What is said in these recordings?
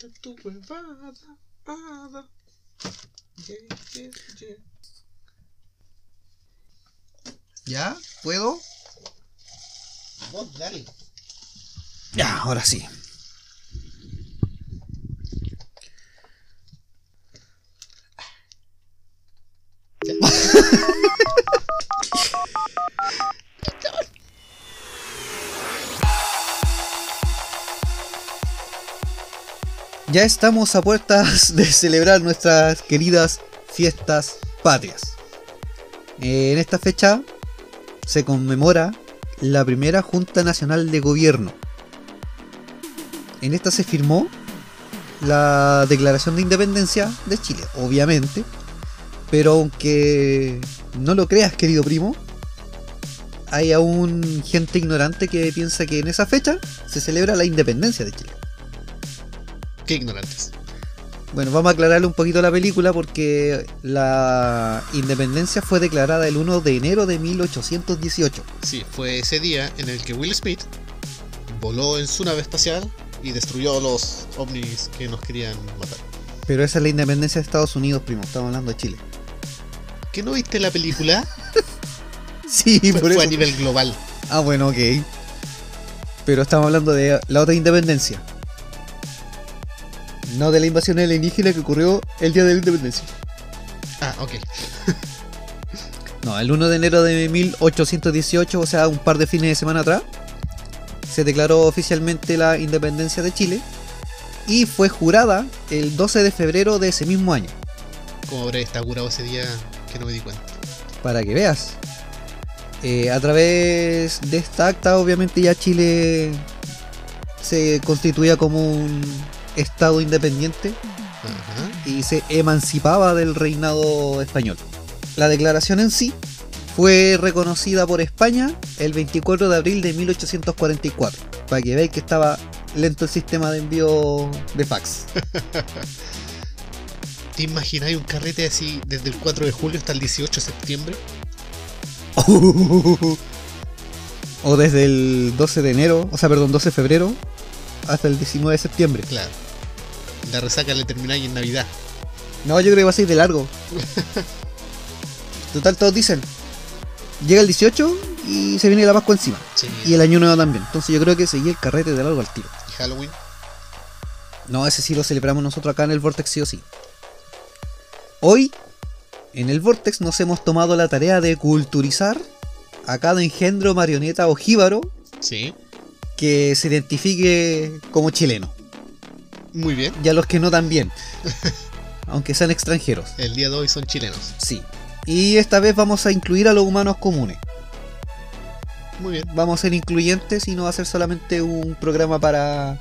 Tu huevada. Yeah, yeah, yeah. ¿Ya? ¿Puedo? Vos dale. Ya, ahora sí. Ya estamos a puertas de celebrar nuestras queridas fiestas patrias. En esta fecha se conmemora la primera Junta Nacional de Gobierno. En esta se firmó la Declaración de Independencia de Chile, obviamente. Pero aunque no lo creas, querido primo, hay aún gente ignorante que piensa que en esa fecha se celebra la independencia de Chile. Qué ignorantes. Bueno, vamos a aclararle un poquito la película porque la independencia fue declarada el 1 de enero de 1818. Sí, fue ese día en el que Will Smith voló en su nave espacial y destruyó los ovnis que nos querían matar. Pero esa es la independencia de Estados Unidos, primo. Estamos hablando de Chile. ¿Qué no viste la película? Sí, fue, por fue eso. a nivel global. Ah, bueno, ok. Pero estamos hablando de la otra independencia. No de la invasión alienígena que ocurrió el día de la independencia. Ah, ok. No, el 1 de enero de 1818, o sea, un par de fines de semana atrás, se declaró oficialmente la independencia de Chile y fue jurada el 12 de febrero de ese mismo año. Como habré estado curado ese día que no me di cuenta. Para que veas. Eh, a través de esta acta, obviamente ya Chile se constituía como un estado independiente y se emancipaba del reinado español. La declaración en sí fue reconocida por España el 24 de abril de 1844, para que veáis que estaba lento el sistema de envío de fax. ¿Te imagináis un carrete así desde el 4 de julio hasta el 18 de septiembre? o desde el 12 de enero, o sea, perdón, 12 de febrero hasta el 19 de septiembre. Claro. La resaca le termináis en Navidad. No, yo creo que va a ser de largo. Total, todos dicen. Llega el 18 y se viene la Pascua encima. Sí. Y el Año Nuevo también. Entonces yo creo que seguí el carrete de largo al tiro. ¿Y Halloween. No, ese sí lo celebramos nosotros acá en el Vortex sí o sí. Hoy, en el Vortex nos hemos tomado la tarea de culturizar a cada engendro, marioneta o jíbaro Sí. Que se identifique como chileno. Muy bien. Y a los que no también. aunque sean extranjeros. El día de hoy son chilenos. Sí. Y esta vez vamos a incluir a los humanos comunes. Muy bien. Vamos a ser incluyentes y no va a ser solamente un programa para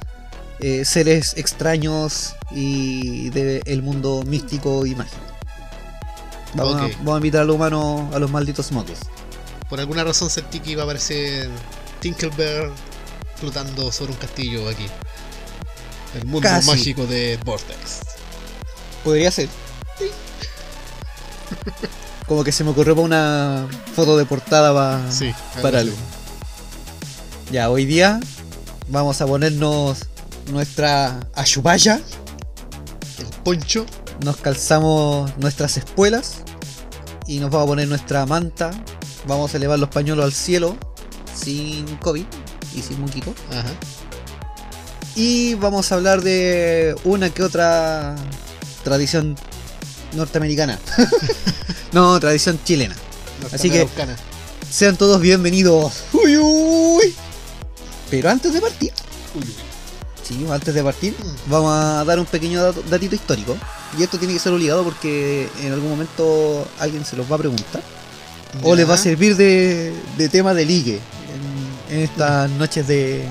eh, seres extraños y del mundo místico y mágico. Vamos, a, vamos a invitar a los humanos a los malditos motos. Por alguna razón sentí que iba a aparecer Tinkerbell flotando sobre un castillo aquí. El mundo Casi. mágico de Vortex. Podría ser. Como que se me ocurrió para una foto de portada pa- Sí. para algo. Ya, hoy día vamos a ponernos nuestra ayubaya, El poncho. nos calzamos nuestras espuelas y nos vamos a poner nuestra manta. Vamos a elevar los pañuelos al cielo sin COVID y. Ajá. Vamos a hablar de una que otra tradición norteamericana. no, tradición chilena. Así que-. Sean todos bienvenidos. Uy, uy. Pero antes de partir, Uy, uy. sí, antes de partir, vamos a dar un pequeño dato- datito histórico. Y esto tiene que ser obligado porque en algún momento alguien se los va a preguntar. O les va a servir de, de tema de ligue en, estas noches de,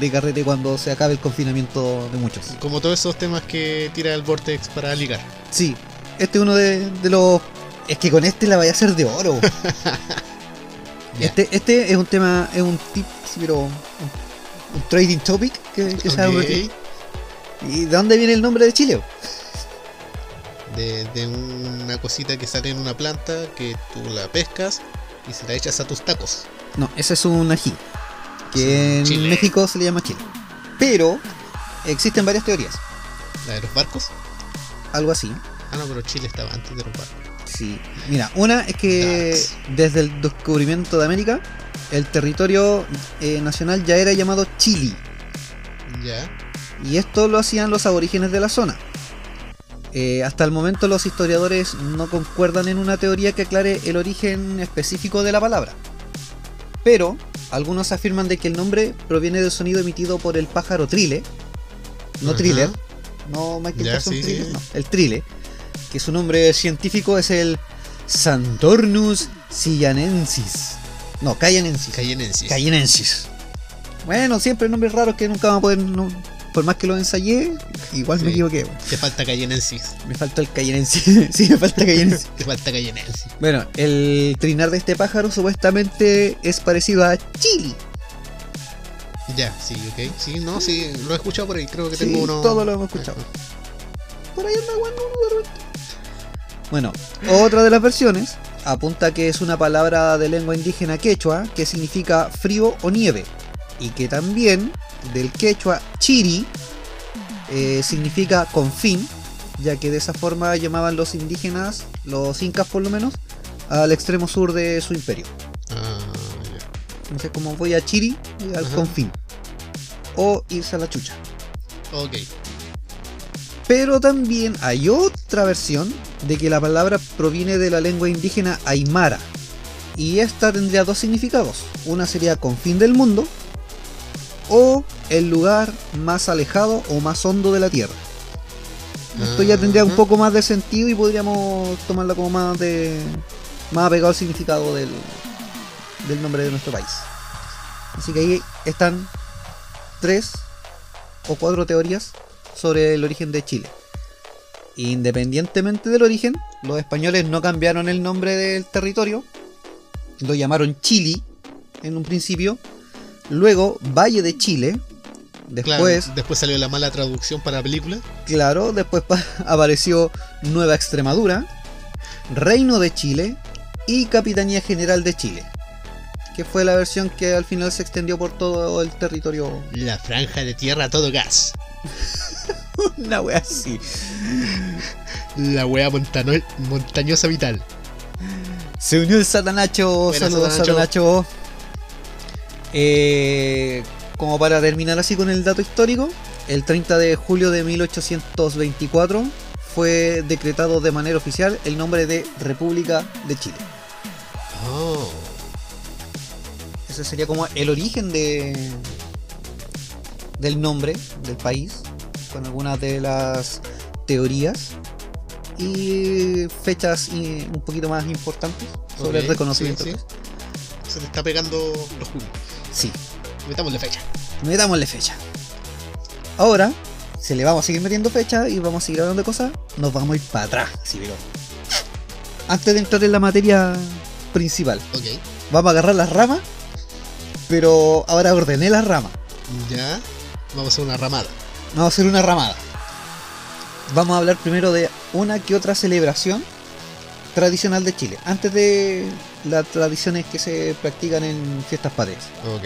de carrete cuando se acabe el confinamiento de muchos. Como todos esos temas que tira el Vortex para ligar. Sí, este es uno de, de los. Es que con este la vaya a hacer de oro. Este, este es un tema, es un tip, pero. Un, un trading topic que, que se ha Ok. convertido. ¿Y de dónde viene el nombre de Chile? de, de una cosita que sale en una planta que tú la pescas y se la echas a tus tacos. No, ese es un ají. Que Sí, en. México se le llama chile. Pero existen varias teorías. La de los barcos. Algo así. Ah, no, pero Chile estaba antes de los barcos. Sí. Mira, una es que Dax. desde el descubrimiento de América, el territorio eh, nacional ya era llamado Chile. Ya. Y esto lo hacían los aborígenes de la zona. Eh, hasta el momento los historiadores no concuerdan en una teoría que aclare el origen específico de la palabra. Pero algunos afirman de que el nombre proviene del sonido emitido por el pájaro trile, no Ajá. thriller, no Michael Ya, Jackson sí, thriller, sí. no, el trile, que su nombre científico es el Santornus sillanensis. No, cayenensis. Cayenensis. Cayenensis. Bueno, siempre nombres raros que nunca vamos a poder. no- por más que los ensayé, igual me equivoqué. Te falta Cayenensis. Me falta el cayenensis. sí, me falta cayenensis. Te falta Cayenensis. bueno, el trinar de este pájaro supuestamente es parecido a chili. Ya, sí, ok. Sí, no, sí, lo he escuchado por ahí. Creo que Sí, tengo uno. todo lo hemos escuchado. Por ahí anda bueno, de repente. Bueno, otra de las versiones apunta que es una palabra de lengua indígena quechua que significa frío o nieve y que también del quechua chiri eh, significa confín, ya que de esa forma llamaban los indígenas, los incas por lo menos, al extremo sur de su imperio. Ah, Entonces como voy a chiri, al Ajá. confín. O irse a la chucha. Ok. Pero también hay otra versión de que la palabra proviene de la lengua indígena aymara. Y esta tendría dos significados. Una sería confín del mundo o el lugar más alejado o más hondo de la tierra. Esto ya tendría un poco más de sentido y podríamos tomarla como más de más apegado al significado del, del nombre de nuestro país. Así que ahí están tres o cuatro teorías sobre el origen de Chile. Independientemente del origen, los españoles no cambiaron el nombre del territorio, lo llamaron Chile en un principio, luego Valle de Chile, Claro, después, después salió la mala traducción para la película. claro, después pa- apareció Nueva Extremadura, Reino de Chile y Capitanía General de Chile, que fue la versión que al final se extendió por todo el territorio. La franja de tierra a todo gas. Una wea así. La wea montano- montañosa vital. Se unió el Satanacho. Saludos, Satanacho. Satanacho. Eh, como para terminar así con el dato histórico, el 30 de julio de 1824 fue decretado de manera oficial el nombre de República de Chile. Oh. Ese sería como el origen de del nombre del país, con algunas de las teorías y fechas eh, un poquito más importantes sobre el reconocimiento. sí, sí. Se te está pegando los jugos. Sí. Metámosle fecha. metámosle fecha. Ahora, si le vamos a seguir metiendo fecha y vamos a seguir hablando de cosas, nos vamos a ir para atrás, sí, pero. Antes de entrar en la materia principal, Ok. vamos a agarrar las ramas, pero ahora ordené las ramas. Ya. Vamos a hacer una ramada. Vamos a hacer una ramada. Vamos a hablar primero de una que otra celebración tradicional de Chile, antes de las tradiciones que se practican en fiestas patrias. Ok.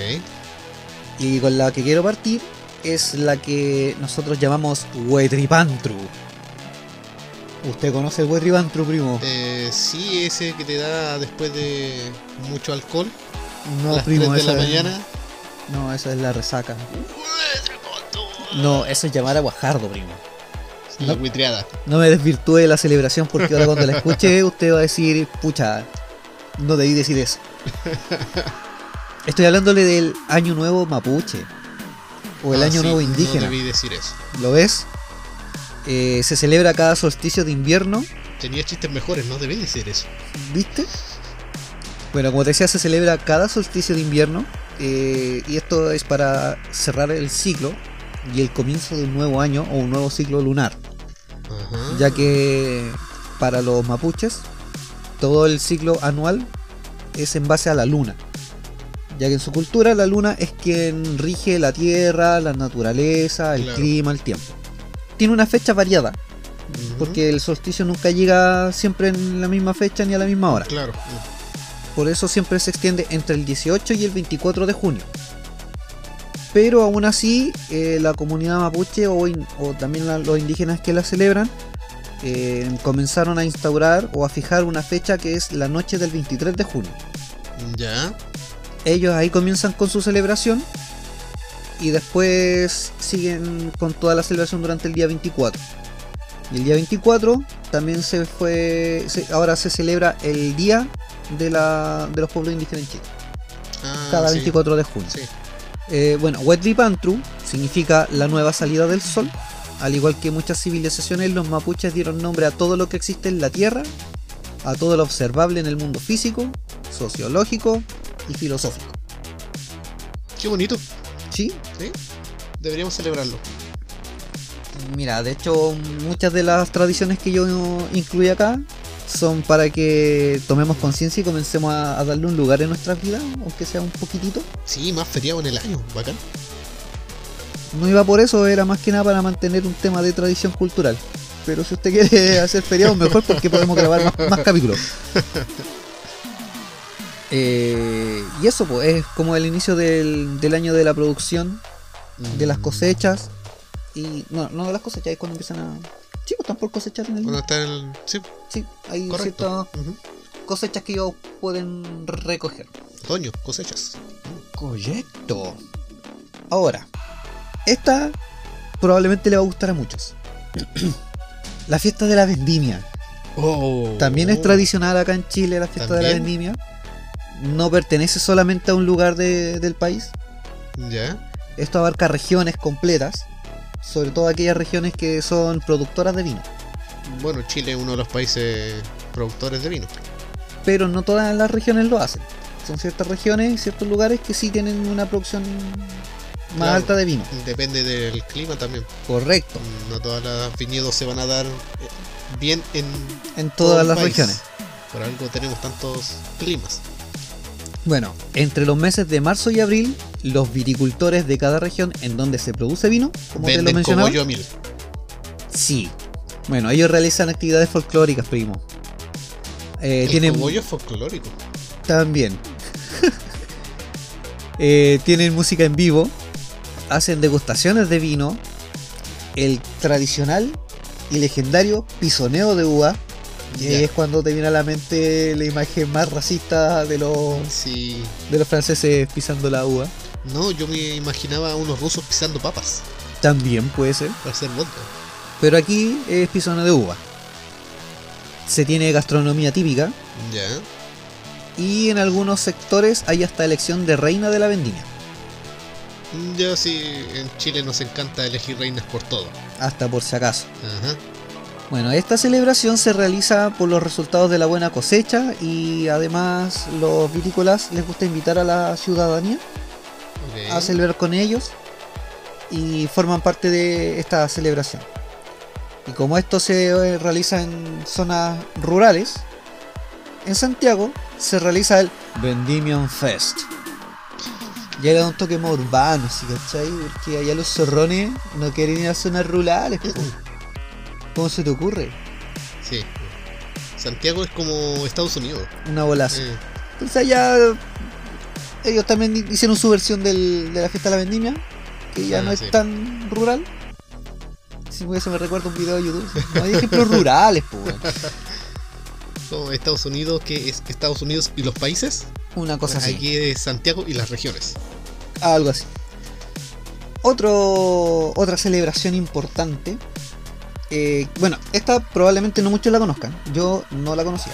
Y con la que quiero partir es la que nosotros llamamos Huetripantru. ¿Usted conoce el Huetripantru, primo? Eh, sí, ese que te da después de mucho alcohol. no, a las primo, 3 de la es- mañana. No, esa es la resaca. No, eso es llamar a Guajardo, primo. La No. buitreada. No me desvirtúe la celebración porque ahora cuando la escuche usted va a decir, pucha, no debí decir eso. Estoy hablándole del Año Nuevo Mapuche. O el Ah, Año sí, Nuevo No Indígena. debí decir eso. ¿Lo ves? Eh, se celebra cada solsticio de invierno Tenía chistes mejores, no debí decir eso. ¿Viste? Bueno, como te decía, se celebra cada solsticio de invierno eh, y esto es para cerrar el ciclo y el comienzo de un nuevo año o un nuevo ciclo lunar, Ajá. ya que para los mapuches todo el ciclo anual es en base a la luna, ya que en su cultura la luna es quien rige la tierra, la naturaleza, el Claro. clima, el tiempo. Tiene una fecha variada, porque el solsticio nunca llega siempre en la misma fecha ni a la misma hora. Claro. Por eso siempre se extiende entre el 18 y el 24 de junio. Pero aún así, eh, la comunidad mapuche o, in- o también la- los indígenas que la celebran eh, comenzaron a instaurar o a fijar una fecha que es la noche del 23 de junio. Ya. Ellos ahí comienzan con su celebración y después siguen con toda la celebración durante el día 24. Y el día 24 también se fue, se- ahora se celebra el día de, la, de los pueblos indígenas en Chile, Ah, cada sí. 24 de junio. Sí. Eh, bueno, Wetli Pantru significa la nueva salida del sol. Al igual que muchas civilizaciones, los mapuches dieron nombre a todo lo que existe en la Tierra, a todo lo observable en el mundo físico, sociológico y filosófico. Qué bonito. ¿Sí? ¿Sí? Deberíamos celebrarlo. Mira, de hecho, muchas de las tradiciones que yo incluí acá son para que tomemos conciencia y comencemos a, a darle un lugar en nuestras vidas, aunque sea un poquitito. Sí, más feriado en el año. Bacán. No iba por eso, era más que nada para mantener un tema de tradición cultural. Pero si usted quiere hacer feriado, mejor porque podemos grabar más, más capítulos. Eh, y eso, pues, es como el inicio del, del año de la producción, de las Mm. cosechas. Y no, no de las cosechas, es cuando empiezan a. Sí, pues están por cosechar en el. Cuando está el. Sí, Sí, hay correcto. ciertas cosechas que ellos pueden recoger. Otoño, cosechas. Correcto. Ahora, esta probablemente le va a gustar a muchos. la fiesta de la vendimia. Oh. También es tradicional acá en Chile la fiesta de la vendimia. No pertenece solamente a un lugar de- del país. Ya. Esto abarca regiones completas. Sobre todo aquellas regiones que son productoras de vino. Bueno, Chile es uno de los países productores de vino. Pero no todas las regiones lo hacen. Son ciertas regiones y ciertos lugares que sí tienen una producción más Claro. alta de vino. Depende del clima también. Correcto. No todas las viñedos se van a dar eh, bien en En todas las país. regiones. Por algo tenemos tantos climas. Bueno, entre los meses de marzo y abril, los viticultores de cada región en donde se produce vino, como te lo Venden mencionaba, como yo mil. sí. Bueno, ellos realizan actividades folclóricas, primo. Eh, El tienen cogollo es folclórico. también. Eh, tienen música en vivo, hacen degustaciones de vino, el tradicional y legendario pisoneo de uva. Y ahí es cuando te viene a la mente la imagen más racista de los, Sí. de los franceses pisando la uva. No, yo me imaginaba a unos rusos pisando papas También puede ser. para hacer vodka. Pero aquí es pisoneo de uva. Se tiene gastronomía típica Ya. y en algunos sectores hay hasta elección de reina de la vendimia. Ya sí, en Chile nos encanta elegir reinas por todo. Hasta por si acaso. Ajá. Bueno, esta celebración se realiza por los resultados de la buena cosecha y además los vitícolas les gusta invitar a la ciudadanía ok. a celebrar con ellos y forman parte de esta celebración. Y como esto se eh, realiza en zonas rurales, en Santiago se realiza el Vendimion Fest. Ya le da un toque más urbano, ¿sí, cachai? Porque allá los zorrones no quieren ir a zonas rurales. ¿Cómo se te ocurre? Sí. Santiago es como Estados Unidos. Una bolaza. Eh, Entonces allá ellos también hicieron su versión del- de la fiesta de la vendimia, que ya Ah, no es sí. tan rural. Si me recuerda un video de YouTube. No hay ejemplos rurales, pues. Estados Unidos, que es Estados Unidos y los países. Una cosa así. Aquí es Santiago y las regiones. Algo así. Otro, otra celebración importante. eh, bueno, esta probablemente no muchos la conozcan. Yo no la conocía.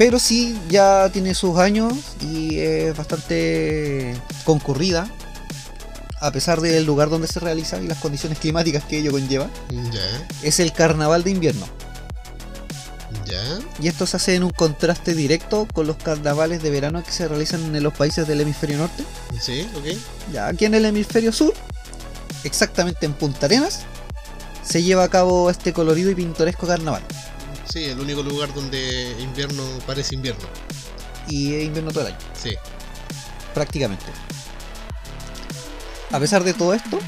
Pero sí ya tiene sus años y es bastante concurrida. A pesar del lugar donde se realiza y las condiciones climáticas que ello conlleva. Ya, Es el carnaval de invierno. Ya. Y esto se hace en un contraste directo con los carnavales de verano que se realizan en los países del hemisferio norte. Sí, ok. Ya aquí en el hemisferio sur, exactamente en Punta Arenas, se lleva a cabo este colorido y pintoresco carnaval. Sí, el único lugar donde invierno parece invierno. Y es invierno todo el año, Sí. prácticamente. A pesar de todo esto,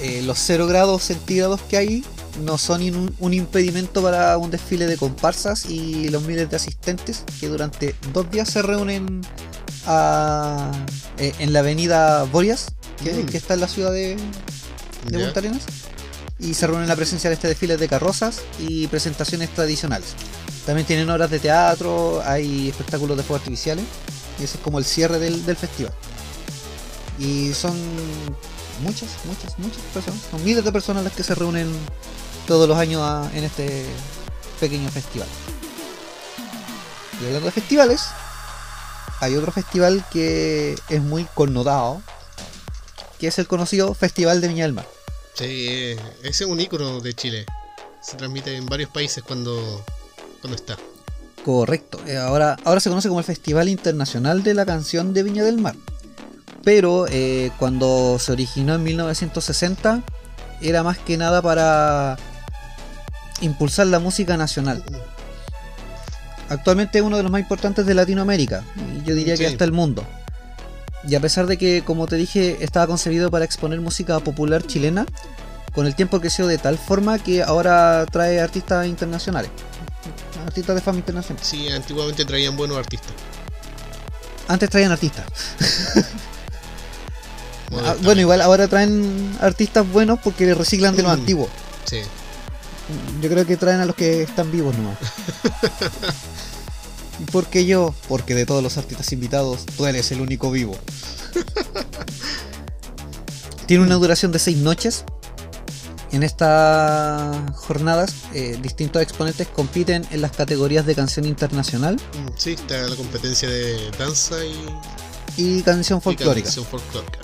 eh, los 0 grados centígrados que hay no son un impedimento para un desfile de comparsas y los miles de asistentes que durante dos días se reúnen a- eh, en la avenida Borias, que, Mm. que está en la ciudad de, de. Punta Arenas y se reúnen en la presencia de este desfile de carrozas y presentaciones tradicionales. También tienen horas de teatro, hay espectáculos de fuegos artificiales y ese es como el cierre del, del festival. Y son muchas, muchas, muchas personas, son miles de personas las que se reúnen todos los años en este pequeño festival. Y hablando de festivales, hay otro festival que es muy connotado, que es el conocido Festival de Viña del Mar. Sí, eh, ese es un icono de Chile. Se transmite en varios países cuando, cuando está. Correcto. Eh, Ahora, ahora se conoce como el Festival Internacional de la Canción de Viña del Mar. Pero eh, cuando se originó en 1960 era más que nada para impulsar la música nacional. Actualmente es uno de los más importantes de Latinoamérica. Y yo diría que hasta el mundo. Y a pesar de que, como te dije, estaba concebido para exponer música popular chilena, con el tiempo creció de tal forma que ahora trae artistas internacionales. Artistas de fama internacional. Sí, antiguamente traían buenos artistas. Antes traían artistas. Ah, bueno, igual ahora traen artistas buenos porque reciclan de los Mm. antiguos. Sí. Yo creo que traen a los que están vivos nomás. ¿Y por qué yo? Porque de todos los artistas invitados, tú eres el único vivo. Tiene una duración de seis noches. En estas jornadas, eh, distintos exponentes compiten en las categorías de canción internacional Mm, Sí, está la competencia de danza y, y canción y folclórica. canción folclórica.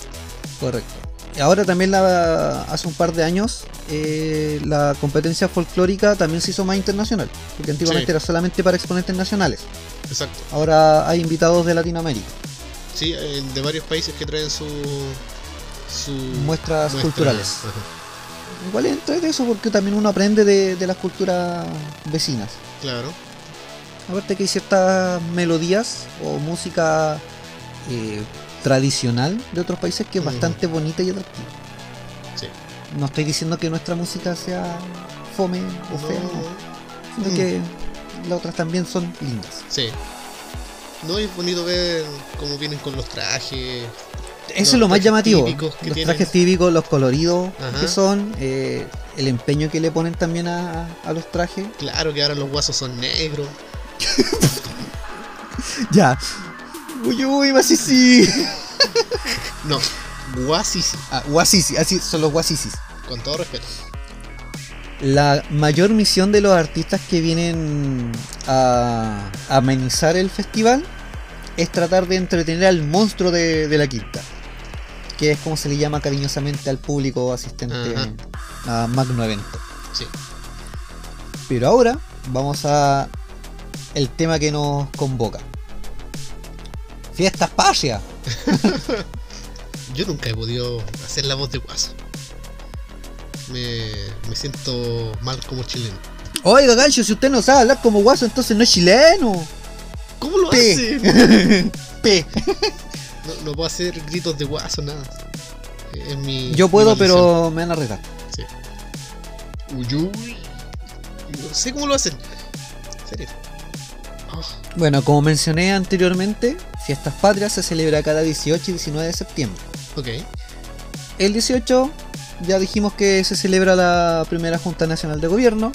Correcto. Ahora también la, hace un par de años eh, la competencia folclórica también se hizo más internacional, porque antiguamente Sí. era solamente para exponentes nacionales. Exacto. Ahora hay invitados de Latinoamérica, Sí, de varios países que traen su. su muestras muestra. culturales. Ajá. Igual entra de eso porque también uno aprende de, de las culturas vecinas. Claro. Aparte que hay ciertas melodías o música eh, tradicional de otros países que es bastante bonita y atractiva. Sí. No estoy diciendo que nuestra música sea fome o fea, no. No, sino Mm. que las otras también son lindas. sí. No es bonito ver cómo vienen con los trajes. Eso es lo más llamativo. Los tienen. trajes típicos, los coloridos Ajá. que son, eh, el empeño que le ponen también a, a los trajes. Claro que ahora los guasos son negros. Ya. Uy, uy, Wasisi. No, guasis, Ah, Wasisi, así son los Wasisis. con todo respeto. La mayor misión de los artistas que vienen a amenizar el festival es tratar de entretener al monstruo de, de la quinta. Que es como se le llama cariñosamente al público asistente a Magno Evento. Sí. Pero ahora vamos a el tema que nos convoca. Fiestas patrias. Yo nunca he podido hacer la voz de guaso. Me, me siento mal como chileno. Oiga, gancho, si usted no sabe hablar como guaso, entonces no es chileno. ¿Cómo lo P. hace? P. No, no puedo hacer gritos de guaso, nada. Es mi. Yo puedo, pero me van a retar. Sí. Uy, uy. No sé cómo lo hacen. En serio. Bueno, como mencioné anteriormente, Fiestas Patrias se celebra cada 18 y 19 de septiembre. ok. El 18 ya dijimos que se celebra la primera Junta Nacional de Gobierno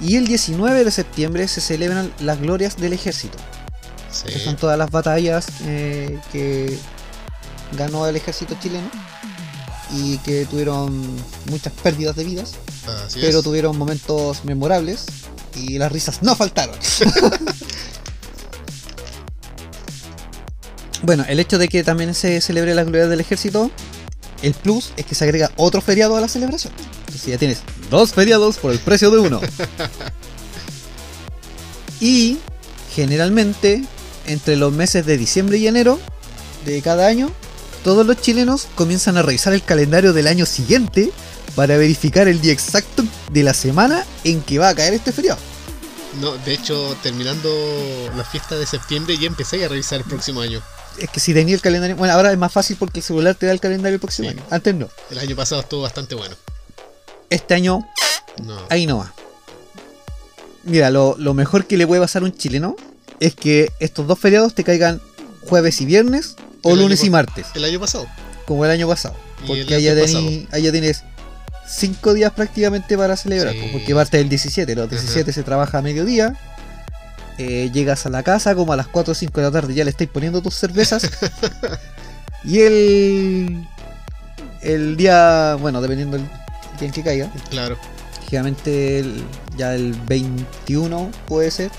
y el 19 de septiembre se celebran las glorias del ejército, que Sí. son todas las batallas eh, que ganó el ejército chileno y que tuvieron muchas pérdidas de vidas, Así pero es. tuvieron momentos memorables y las risas no faltaron. bueno, el hecho de que también se celebre la gloria del ejército, el plus es que se agrega otro feriado a la celebración. Entonces ya tienes dos feriados por el precio de uno. Y generalmente entre los meses de diciembre y enero de cada año, todos los chilenos comienzan a revisar el calendario del año siguiente para verificar el día exacto de la semana en que va a caer este feriado. No, de hecho, terminando la fiesta de septiembre ya empecé a revisar el próximo año. Es que si tenía el calendario, bueno, ahora es más fácil porque el celular te da el calendario el próximo Sí. año. Antes no. El año pasado estuvo bastante bueno. Este año No. ahí no va. Mira, lo, lo mejor que le puede pasar a un chileno es que estos dos feriados te caigan jueves y viernes o El lunes y martes, El año pasado. como el año pasado. Porque allá, tení- allá tienes cinco días prácticamente para celebrar, Sí. porque parte del 17, los 17 se trabaja a mediodía. Eh, llegas a la casa como a las 4 o 5 de la tarde ya le estáis poniendo tus cervezas. y el el día, bueno, dependiendo del día en que caiga, Claro. El- ya el 21 puede ser.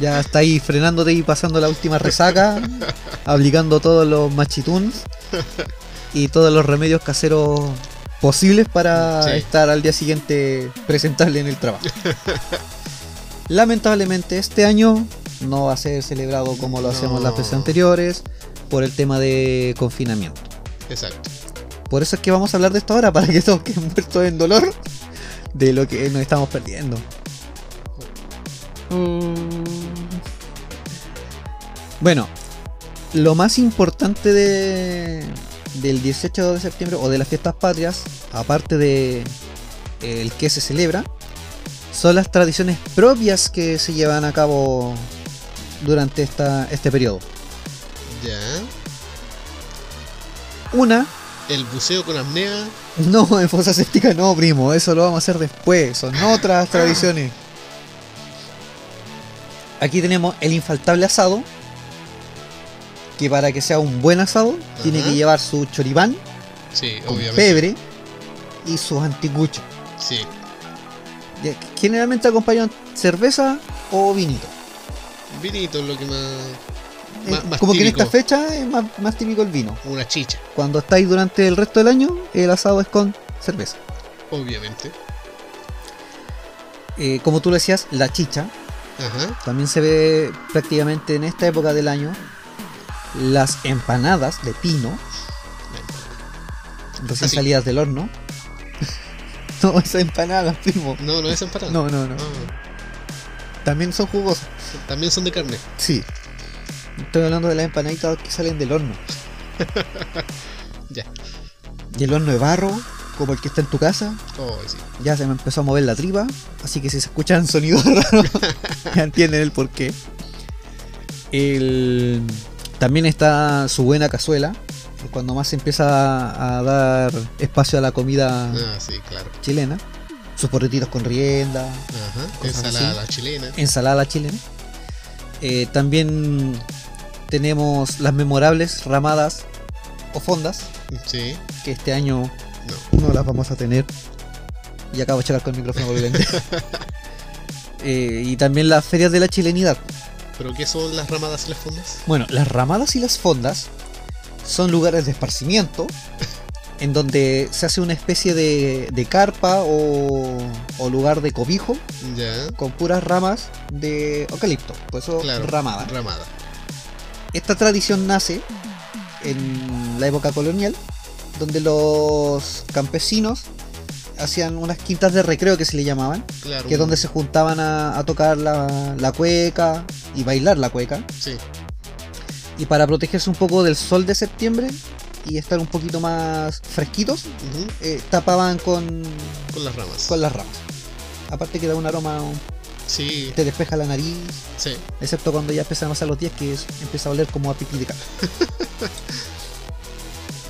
Ya está ahí frenándote y pasando la última resaca, aplicando todos los machitunes y todos los remedios caseros posibles para Sí. estar al día siguiente presentable en el trabajo. Lamentablemente este año no va a ser celebrado como lo hacemos las veces anteriores por el tema de confinamiento. Exacto. Por eso es que vamos a hablar de esto ahora, para que todos queden muertos en dolor de lo que nos estamos perdiendo. Bueno, lo más importante de, del 18 de septiembre o de las fiestas patrias, aparte de el que se celebra, son las tradiciones propias que se llevan a cabo durante esta, este periodo. Ya. Una El buceo con apnea. No, en fosa séptica no, primo. Eso lo vamos a hacer después. Son otras tradiciones. Aquí tenemos el infaltable asado. Que para que sea un buen asado, tiene que llevar su choripán Sí, con obviamente. pebre y sus anticuchos. Sí. Generalmente acompañan cerveza o vinito. Vinito es lo que más. Eh, Más- más Como que en esta fecha es más, más típico el vino. Una chicha, Cuando estáis durante el resto del año, el asado es con cerveza. obviamente. Eh, como tú lo decías, la chicha, Ajá. También se ve prácticamente en esta época del año las empanadas de pino recién Ah, salidas del horno. no, esas empanadas, primo. No, no es empanada. No, no, no. Ah, También son jugosas. también son de carne. Sí. Estoy hablando de las empanaditas que salen del horno. Ya. Y el horno de barro, como el que está en tu casa, Oh, sí. ya se me empezó a mover la tripa. Así que si se escuchan sonidos raros, ya entienden el porqué. El... También está su buena cazuela. Cuando más se empieza a dar espacio a la comida Ah, sí, claro. chilena. Sus porretitos con rienda, Ajá. Ensalada así. chilena. ensalada. Eh, también tenemos las memorables ramadas o fondas, Sí. que este año No. no las vamos a tener. Y acabo de checar con el micrófono. Eh, y también las ferias de la chilenidad. ¿Pero qué son las ramadas y las fondas? Bueno, las ramadas y las fondas son lugares de esparcimiento en donde se hace una especie de, de carpa o, o lugar de cobijo con puras ramas de eucalipto. Por eso Claro. ramada. Ramada. Esta tradición nace en la época colonial, donde los campesinos hacían unas quintas de recreo que se le llamaban, Claro. que es donde se juntaban a, a tocar la, la cueca y bailar la cueca. Sí. Y para protegerse un poco del sol de septiembre y estar un poquito más fresquitos, eh, tapaban con, Con las ramas. con las ramas. Aparte que da un aroma, Sí. te despeja la nariz, Sí. excepto cuando ya empiezan a pasar los días que es- empieza a oler como a pipí de cabra.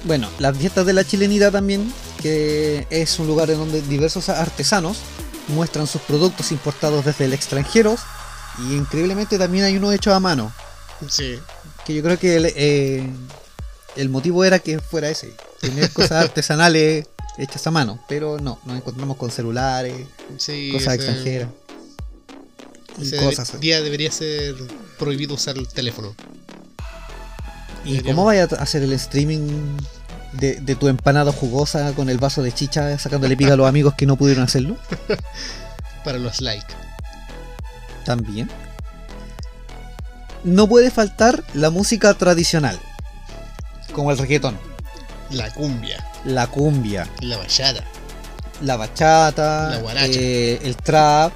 bueno, las fiestas de la chilenidad también, que es un lugar en donde diversos artesanos muestran sus productos importados desde el extranjero y increíblemente también hay uno hecho a mano, Sí. Que yo creo que el, eh, el motivo era que fuera ese, tener cosas artesanales hechas a mano, pero no, nos encontramos con celulares, Sí. cosas ese- extranjeras. Ese cosas día debería ser prohibido usar el teléfono. ¿Y Deberíamos- cómo vaya a hacer el streaming de, de tu empanada jugosa con el vaso de chicha sacándole pica a los amigos que no pudieron hacerlo? Para los likes. también. No puede faltar la música tradicional, como el reggaetón, La cumbia, la cumbia, la bachata, la bachata, La guaracha. eh, el trap,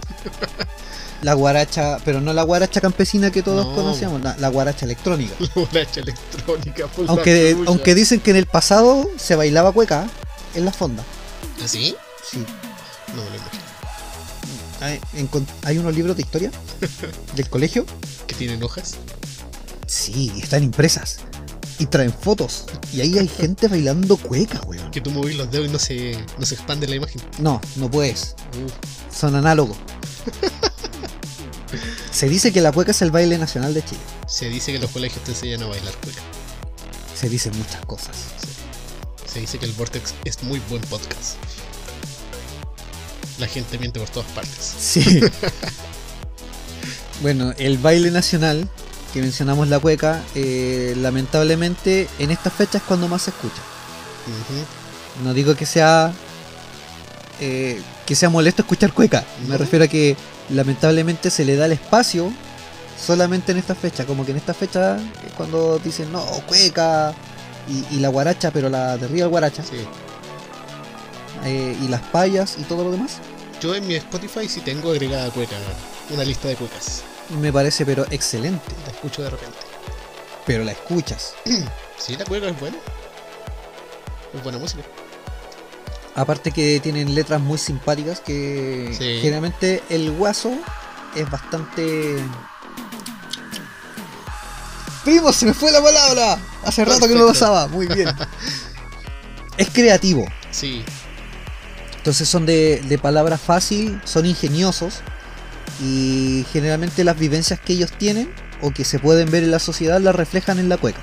la guaracha, pero no la guaracha campesina que todos No. conocíamos, la, la guaracha electrónica. la guaracha electrónica. por Aunque, aunque dicen que en el pasado se bailaba cueca en la fonda. ¿Así? Sí. No me lo imagino. Hay, unos libros de historia del colegio. ¿Que tienen hojas? Sí, están impresas. Y traen fotos. Y ahí hay gente bailando cueca, weón. Que tú movís los dedos y no se, no se expande la imagen. No, no puedes. Uf, Son análogos. Se dice que la cueca es el baile nacional de Chile. se dice que los colegios te enseñan a bailar cueca. Se dicen muchas cosas. Se dice que el Vortex es muy buen podcast. La gente miente por todas partes. Sí. bueno, el baile nacional, que mencionamos la cueca, eh, lamentablemente en estas fechas es cuando más se escucha. No digo que sea eh, que sea molesto escuchar cueca. Me refiero a que lamentablemente se le da el espacio solamente en esta fecha. Como que en esta fecha es cuando dicen no, cueca y, y la guaracha, pero la de Real guaracha Sí. eh, y las payas y todo lo demás. Yo en mi Spotify sí tengo agregada cueca, una lista de cuecas. Me parece pero excelente. La escucho de repente. Pero la escuchas. Sí, la cueca es buena. Es buena música. Aparte que tienen letras muy simpáticas que Sí. generalmente el guaso es bastante... Primo, se me fue la palabra. Hace rato que no lo pasaba. Muy bien. es creativo. Sí, Entonces son de, de palabra fácil, son ingeniosos y generalmente las vivencias que ellos tienen o que se pueden ver en la sociedad las reflejan en la cueca.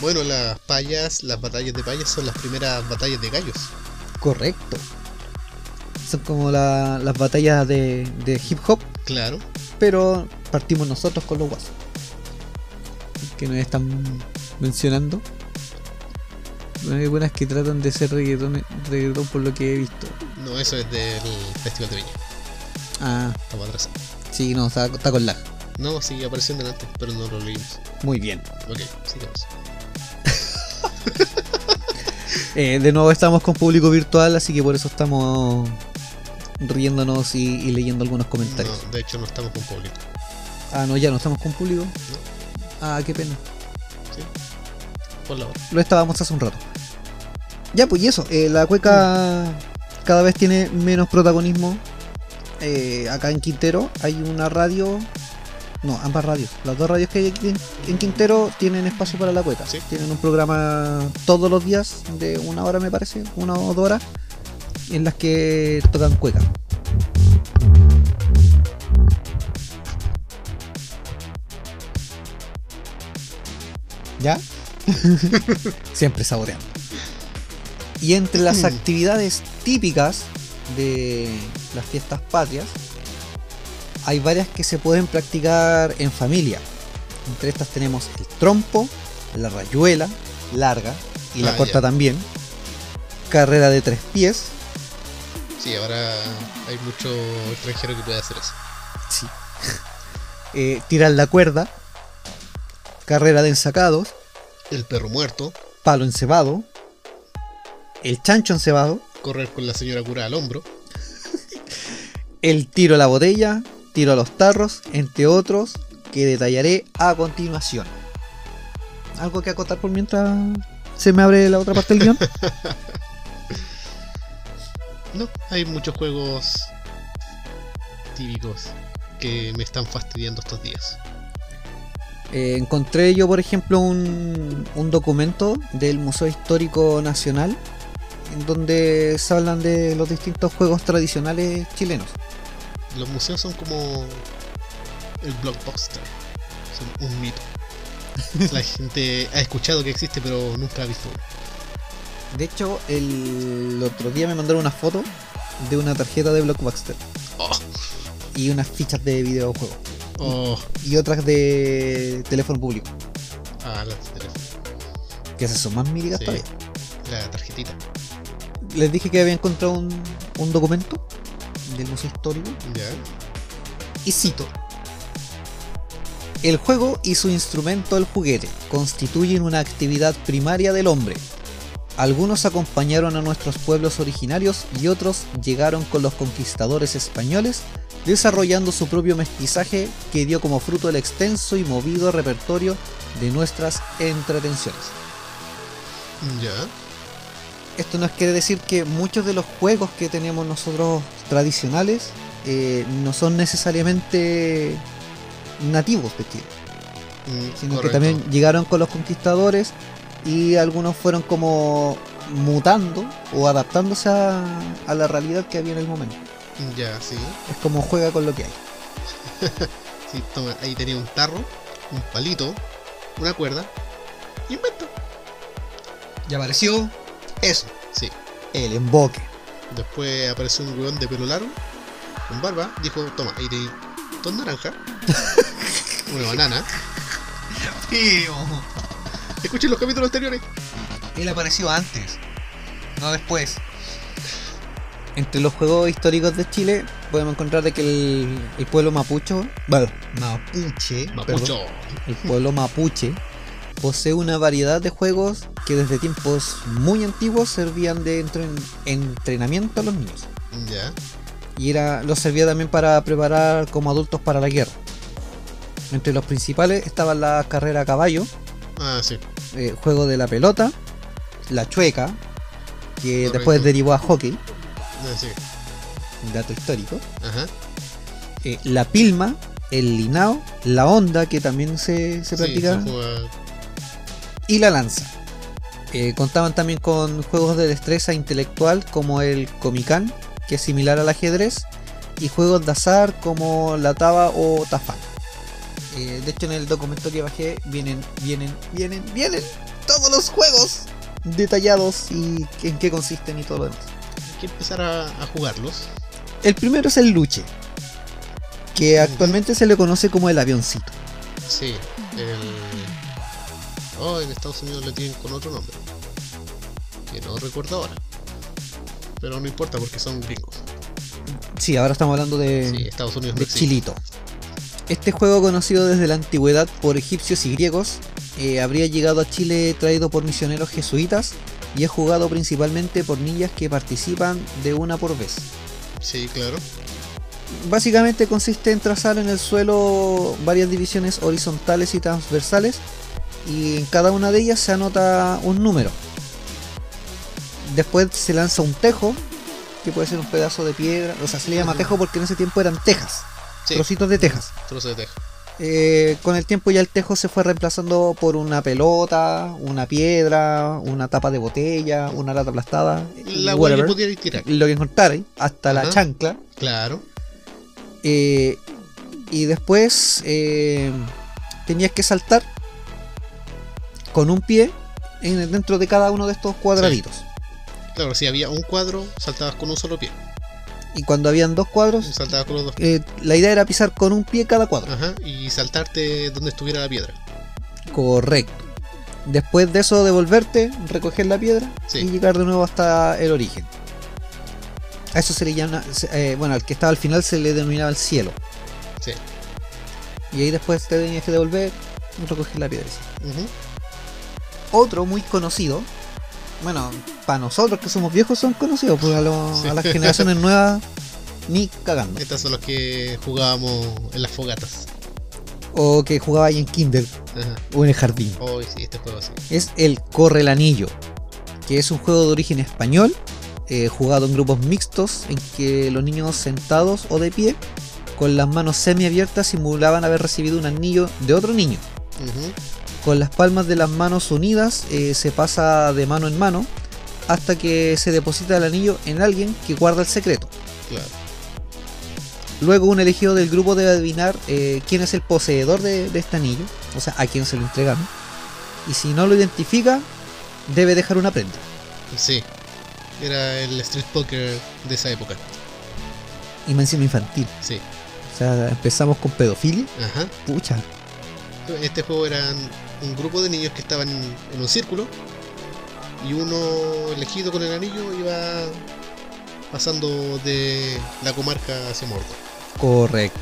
bueno, las payas, las batallas de payas son las primeras batallas de gallos. Correcto. Son como la- las batallas de, de hip hop, Claro. pero partimos nosotros con los guasos. Que nos están mencionando. Hay algunas que tratan de ser reggaetón, reggaetón por lo que he visto. No, eso es del Festival de Viña. Ah, Estamos atrás. sí, no, está, está con lag. No, sí, apareció delante, pero no lo leímos. Muy bien. Ok, sigamos. Eh, de nuevo estamos con público virtual, así que por eso estamos riéndonos y, y leyendo algunos comentarios. No, de hecho no estamos con público. Ah, no, ya no estamos con público. Ah, qué pena. ¿Sí? Por la hora. Lo estábamos hace un rato. Ya, pues y eso, eh, la cueca cada vez tiene menos protagonismo. Eh, acá en Quintero hay una radio. No, ambas radios. Las dos radios que hay aquí en- en Quintero tienen espacio para la cueca. Sí. Tienen un programa todos los días de una hora, me parece, una o dos horas, en las que tocan cueca. ¿Ya? Siempre saboreando. Y entre las Mm. actividades típicas de las fiestas patrias, hay varias que se pueden practicar en familia. Entre estas tenemos el trompo, la rayuela, larga y la Ah, corta ya. también, carrera de tres pies, Sí, ahora hay mucho extranjero que puede hacer eso. sí. eh, tirar la cuerda, carrera de ensacados, El perro muerto, palo encebado, el chancho encebado, correr con la señora cura al hombro. el tiro a la botella, tiro a los tarros, entre otros que detallaré a continuación. ¿Algo que acotar por mientras se me abre la otra parte del guion? No, hay muchos juegos típicos que me están fastidiando estos días. Eh, encontré yo, por ejemplo, un, un documento del Museo Histórico Nacional en donde se hablan de los distintos juegos tradicionales chilenos. Los museos son como el blockbuster. Son un mito. La gente ha escuchado que existe pero nunca ha visto. De hecho, el otro día me mandaron una foto de una tarjeta de Blockbuster Oh, y unas fichas de videojuegos oh, y otras de teléfono público, ah, la, teléfono. que esas son más míticas Sí. todavía. la tarjetita. Les dije que había encontrado un, un documento del Museo Histórico Ya. y cito. El juego y su instrumento el juguete constituyen una actividad primaria del hombre. Algunos acompañaron a nuestros pueblos originarios y otros llegaron con los conquistadores españoles, desarrollando su propio mestizaje que dio como fruto el extenso y movido repertorio de nuestras entretenciones. Ya. Esto nos quiere decir que muchos de los juegos que tenemos nosotros tradicionales eh, no son necesariamente nativos de Chile, Mm, sino que también llegaron con los conquistadores y algunos fueron como mutando o adaptándose a, a la realidad que había en el momento. Ya, sí. Es como juega con lo que hay. Sí, toma, ahí tenía un tarro, un palito, una cuerda y un vento. Y apareció eso, Sí. el emboque. Después apareció un weón de pelo largo, con barba, dijo, toma, ahí tenéis dos naranjas, una banana. Escuchen los capítulos anteriores. Él apareció antes, no después. Entre los juegos históricos de Chile podemos encontrar de que el, el pueblo mapucho, bueno, mapuche, perdón, Mapucho. el pueblo mapuche posee una variedad de juegos que desde tiempos muy antiguos servían de entren- entrenamiento a los niños. Ya. Y era, los servía también para preparar como adultos para la guerra. Entre los principales estaban la carrera a caballo, Ah, sí. eh, juego de la pelota, la chueca, que Correcto. después derivó a hockey, Ah, sí. un dato histórico, Ajá. eh, la pilma, el linao, la onda, que también se, se Sí, y la lanza. Eh, contaban también con juegos de destreza intelectual como el Comican, que es similar al ajedrez, y juegos de azar como la taba o tafán. Eh, de hecho, en el documento que bajé vienen, vienen, vienen, vienen todos los juegos detallados y en qué consisten y todo lo demás. Hay que empezar a, a jugarlos. El primero es el Luche, que actualmente se le conoce como el avioncito. Sí. El... Oh, en Estados Unidos le tienen con otro nombre. Que no recuerdo ahora. Pero no importa porque son gringos. Sí, ahora estamos hablando de, Sí, Estados Unidos de. Chilito. Este juego, conocido desde la antigüedad por egipcios y griegos, eh, habría llegado a Chile traído por misioneros jesuitas y es jugado principalmente por niñas que participan de una por vez. Sí, claro. Básicamente consiste en trazar en el suelo varias divisiones horizontales y transversales y en cada una de ellas se anota un número. Después se lanza un tejo, que puede ser un pedazo de piedra, o sea, se le llama tejo porque en ese tiempo eran tejas, Sí, trocitos de tejas. trozo de teja. Eh, con el tiempo ya el tejo se fue reemplazando por una pelota, una piedra, una tapa de botella, una lata aplastada, La hueá que whatever, pudiera tirar. lo que encontrarais, hasta la chancla. Claro. Eh, y después eh, tenías que saltar con un pie en- dentro de cada uno de estos cuadraditos. Claro, si había un cuadro, saltabas con un solo pie. Y cuando habían dos cuadros, Saltabas con los dos eh, la idea era pisar con un pie cada cuadro. Ajá. Y saltarte donde estuviera la piedra. Correcto. Después de eso devolverte, recoger la piedra Sí. y llegar de nuevo hasta el origen. A eso se le llama, eh, bueno, al que estaba al final se le denominaba el cielo. Sí. Y ahí después te tenías que devolver y recoger la piedra. Ujú. Otro muy conocido, bueno, para nosotros que somos viejos son conocidos, pues a, lo- Sí. a las generaciones nuevas ni cagando. Estos son los que jugábamos en las fogatas. O que jugaba ahí en Kindle Ajá. o en el jardín. Oh, sí, este juego sí. es el Corre el Anillo, que es un juego de origen español, eh, jugado en grupos mixtos, en que los niños sentados o de pie, con las manos semiabiertas, simulaban haber recibido un anillo de otro niño. Ujú. Con las palmas de las manos unidas, eh, se pasa de mano en mano hasta que se deposita el anillo en alguien que guarda el secreto. Claro. Luego un elegido del grupo debe adivinar eh, quién es el poseedor de, de este anillo, o sea, a quién se lo entregaron. Y si no lo identifica, debe dejar una prenda. Sí. Era el street poker de esa época. Y más encima infantil. Sí. O sea, empezamos con pedofilia. Ajá. Pucha. Este juego eran un grupo de niños que estaban en un círculo y uno elegido con el anillo iba pasando de la comarca hacia Mordor. Correcto.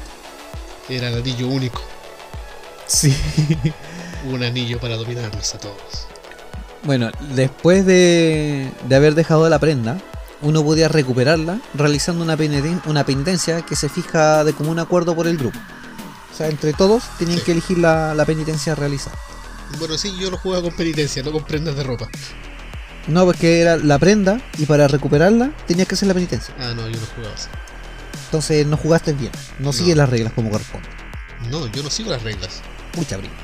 Era el anillo único. Sí. Un anillo para dominarlos a todos. Bueno, después de, de haber dejado la prenda, uno podía recuperarla realizando una, una penitencia que se fija de común acuerdo por el grupo. O sea, entre todos tenían Sí. que elegir la, la penitencia a realizar. Bueno, sí, yo lo jugaba con penitencia, no con prendas de ropa. No, porque era la prenda y para recuperarla tenías que hacer la penitencia. Ah, no, yo no jugaba así. Entonces no jugaste bien, no, No. sigues las reglas como corresponde. No, yo no sigo las reglas. Mucha brilla.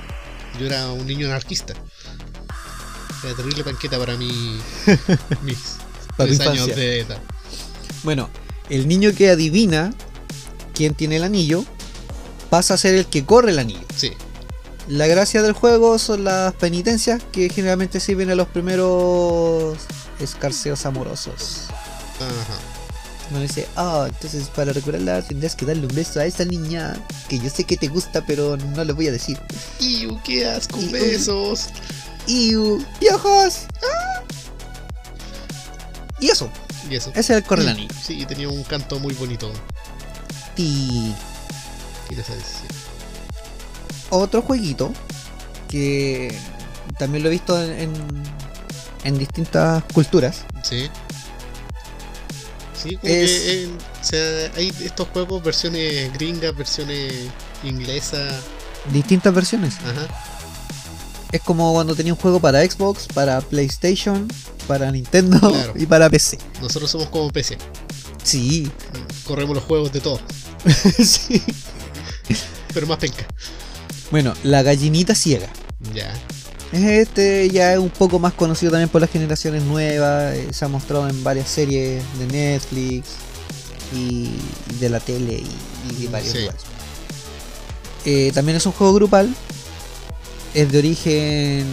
Yo era un niño anarquista. Era terrible panqueta para mí. mis Para tres años de edad. Bueno, el niño que adivina quién tiene el anillo pasa a ser el que corre el anillo. Sí, La gracia del juego son las penitencias que generalmente sirven a los primeros escarceos amorosos. ajá. Uno dice, ah, entonces para recuperarla tendrás que darle un beso a esa niña que yo sé que te gusta, pero no le voy a decir. ¡Iu, qué asco! Y- ¡Besos! ¡Iu! ¡Piojos! ¡Ah! Y eso, Y eso. ese es el anillo. Sí, y tenía un canto muy bonito. Y ¿Qué les decir? Otro jueguito que también lo he visto en, en, en distintas culturas. Sí. Sí, como Es- que, eh, o sea, hay estos juegos, versiones gringas, versiones inglesas. Distintas versiones. Ajá. Es como cuando tenía un juego para Xbox, para PlayStation, para Nintendo Claro. y para PC. Nosotros somos como PC. Sí, Corremos los juegos de todo, sí. pero más penca. Bueno, la gallinita ciega. Ya. Este ya es un poco más conocido también por las generaciones nuevas. eh, Se ha mostrado en varias series de Netflix y de la tele y, y de varios Sí. lugares. Eh, también es un juego grupal. Es de origen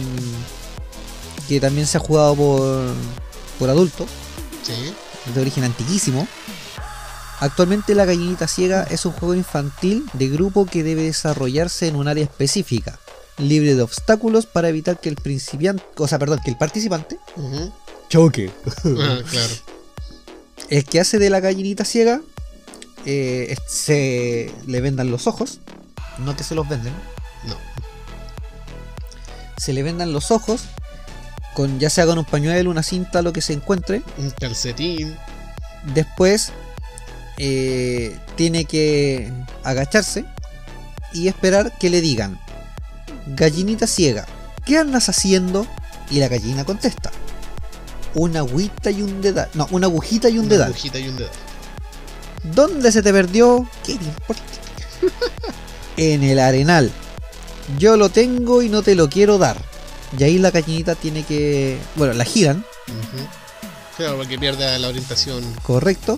que también se ha jugado por, por adultos. Sí. es de origen antiquísimo. Actualmente la gallinita ciega es un juego infantil de grupo que debe desarrollarse en un área específica, libre de obstáculos para evitar que el principiante, o sea, perdón, que el participante Ujú. choque. Ah, claro. El que hace de la gallinita ciega eh, se le vendan los ojos, no que se los venden, No. se le vendan los ojos con ya sea con un pañuelo, una cinta, lo que se encuentre. Un calcetín. Después eh, tiene que agacharse y esperar que le digan, gallinita ciega, ¿qué andas haciendo? Y la gallina contesta, una agüita y un dedal. No, una agujita y un una dedal. agujita y un dedal. ¿Dónde se te perdió? ¿Qué te importa? en el arenal. Yo lo tengo y no te lo quiero dar. Y ahí la gallinita tiene que... Bueno, la giran Ujú. Claro, para que pierda la orientación. correcto.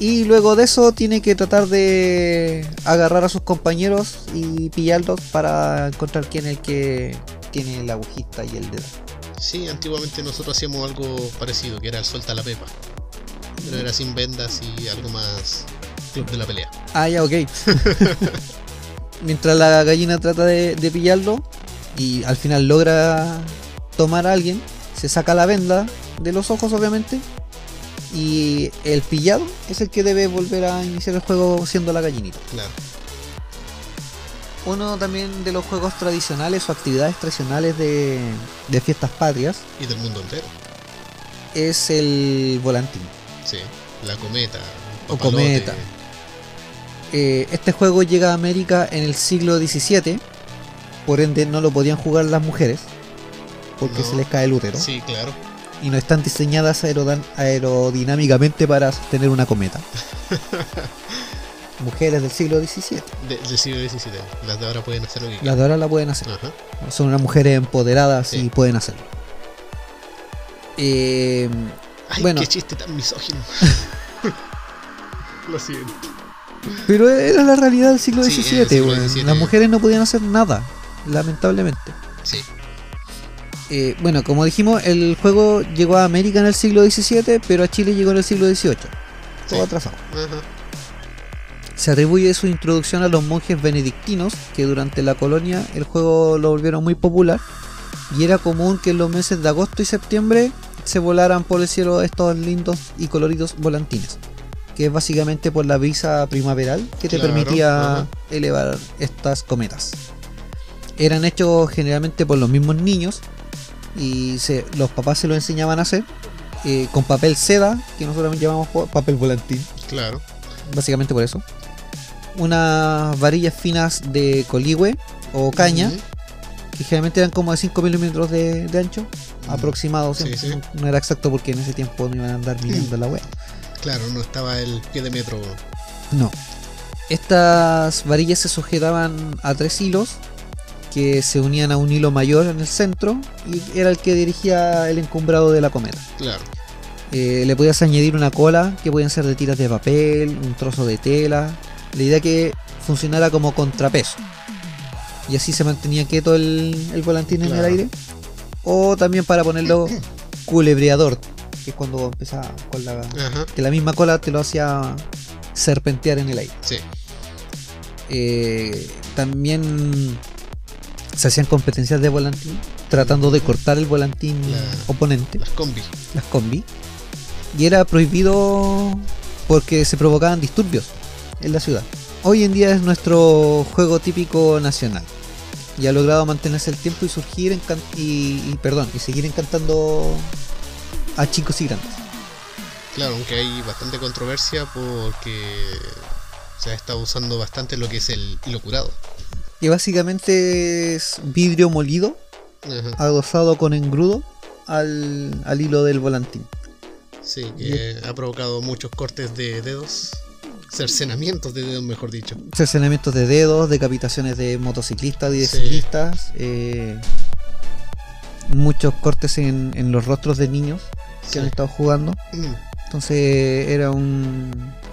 Y luego de eso tiene que tratar de agarrar a sus compañeros y pillarlos para encontrar quién es el que tiene la agujita y el dedo. Sí, antiguamente nosotros hacíamos algo parecido, que era el suelta la pepa. Pero era sin vendas y algo más club de la pelea. Ah, ya, ok. Mientras la gallina trata de, de pillarlo y al final logra tomar a alguien, se saca la venda de los ojos, obviamente. Y el pillado es el que debe volver a iniciar el juego siendo la gallinita. Claro. Uno también de los juegos tradicionales o actividades tradicionales de, de fiestas patrias Y del mundo entero. es el volantín. Sí. La cometa. O cometa. Eh, este juego llega a América en el siglo XVII, por ende no lo podían jugar las mujeres, porque No. se les cae el útero, Sí, claro. Y no están diseñadas aerodinámicamente para sostener una cometa. mujeres del siglo XVII, De- del siglo XVII. Las de ahora pueden hacer lo que las de ahora la pueden hacer. Ajá. Son unas mujeres empoderadas y pueden hacerlo. Eh, Ay, Bueno. qué chiste tan misógino. lo siento. Pero era la realidad del siglo Sí, XVII, siglo. XVII. Las mujeres no podían hacer nada, lamentablemente. Sí. Eh, bueno, como dijimos, el juego llegó a América en el siglo XVII, pero a Chile llegó en el siglo XVIII. Todo Sí. atrasado. Se atribuye su introducción a los monjes benedictinos, que durante la colonia el juego lo volvieron muy popular. Y era común que en los meses de agosto y septiembre se volaran por el cielo estos lindos y coloridos volantines. Que es básicamente por la brisa primaveral que te Claro, permitía elevar estas cometas. Eran hechos generalmente por los mismos niños y se, los papás se lo enseñaban a hacer eh, con papel seda, que nosotros llamamos papel volantín, Claro. básicamente por eso. Unas varillas finas de coligüe o caña, que generalmente eran como de 5 milímetros de, de ancho, aproximado, Sí, sí. No, no era exacto porque en ese tiempo no iban a andar midiendo la web. Claro, no estaba el pie de metro. No. Estas varillas se sujetaban a tres hilos que se unían a un hilo mayor en el centro y era el que dirigía el encumbrado de la cometa. Claro. Eh, le podías añadir una cola que podían ser de tiras de papel, un trozo de tela. La idea que funcionara como contrapeso. Y así se mantenía quieto el, el volantín en el aire. O también para ponerlo culebreador, que es cuando empezaba con la. Ajá. que la misma cola te lo hacía serpentear en el aire. Sí. Eh, también se hacían competencias de volantín, tratando de cortar el volantín La- oponente, Las combi. las combi. Y era prohibido porque se provocaban disturbios en la ciudad. Hoy en día es nuestro juego típico nacional. Y ha logrado mantenerse el tiempo y surgir y, y, perdón, y seguir encantando a chicos y grandes. Claro, aunque hay bastante controversia porque se ha estado usando bastante lo que es el hilo curado. Que básicamente es vidrio molido Ajá. adosado con engrudo al, al hilo del volantín. Sí, que ha provocado muchos cortes de dedos. Cercenamientos de dedos, mejor dicho. Cercenamientos de dedos, decapitaciones de motociclistas y de Sí. ciclistas, eh, muchos cortes en, en los rostros de niños que Sí. han estado jugando. Mm, Entonces era un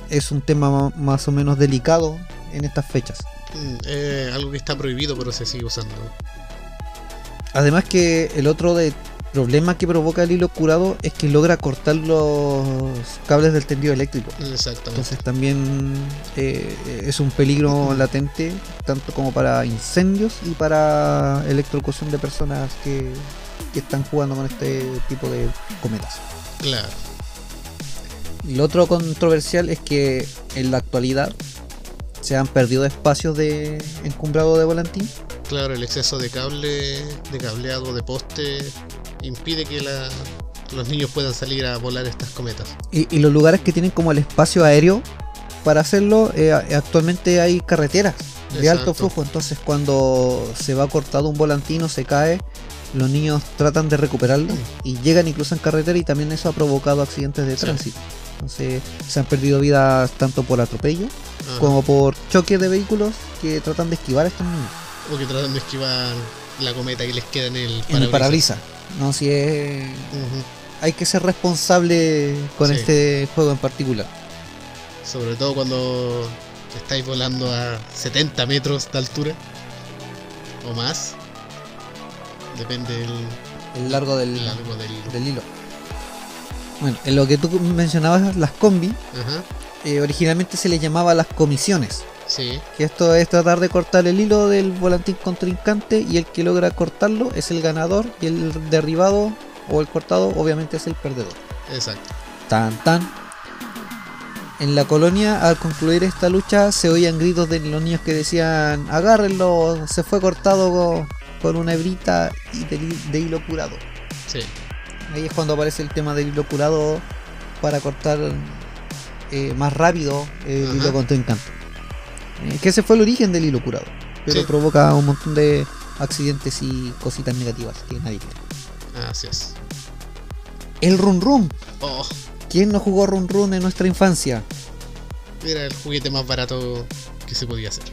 es un tema ma- más o menos delicado en estas fechas. Mm, eh, algo que está prohibido, pero se sigue usando. Además que el otro de problema que provoca el hilo curado es que logra cortar los cables del tendido eléctrico. Exactamente. Entonces también eh, es un peligro latente, tanto como para incendios y para electrocución de personas que, que están jugando con este tipo de cometas. Claro. Y lo otro controversial es que en la actualidad se han perdido espacios de encumbrado de volantín. Claro, el exceso de cable, de cableado, de poste, impide que la- los niños puedan salir a volar estas cometas. Y, y los lugares que tienen como el espacio aéreo para hacerlo, eh, actualmente hay carreteras de alto flujo. Entonces cuando se va cortado un volantín o se cae, los niños tratan de recuperarlo y llegan incluso en carretera y también eso ha provocado accidentes de Sí. tránsito. Entonces se han perdido vidas tanto por atropello Ajá. como por choque de vehículos que tratan de esquivar a estos niños. O que tratan de esquivar la cometa y les queda en el En el parabrisas. No, si es... Hay que ser responsable con Sí. este juego en particular. Sobre todo cuando estáis volando a 70 metros de altura o más. Depende del El largo del, largo del. del hilo. Bueno, en lo que tú mencionabas, las combi, Ajá, eh, originalmente se les llamaba las comisiones. sí, Que esto es tratar de cortar el hilo del volantín contrincante y el que logra cortarlo es el ganador y el derribado o el cortado obviamente es el perdedor. exacto. Tan tan. En la colonia, al concluir esta lucha, se oían gritos de los niños que decían: Agárrenlo, se fue cortado con una hebrita y de, hilo curado. Sí, Ahí es cuando aparece el tema del hilo curado para cortar eh, más rápido el Ajá. hilo contrincante. Eh, que ese fue el origen del hilo curado. Pero Sí. provoca un montón de accidentes y cositas negativas que nadie quiere. así es. El run run. Oh, ¿Quién no jugó run run en nuestra infancia? era el juguete más barato que se podía hacer.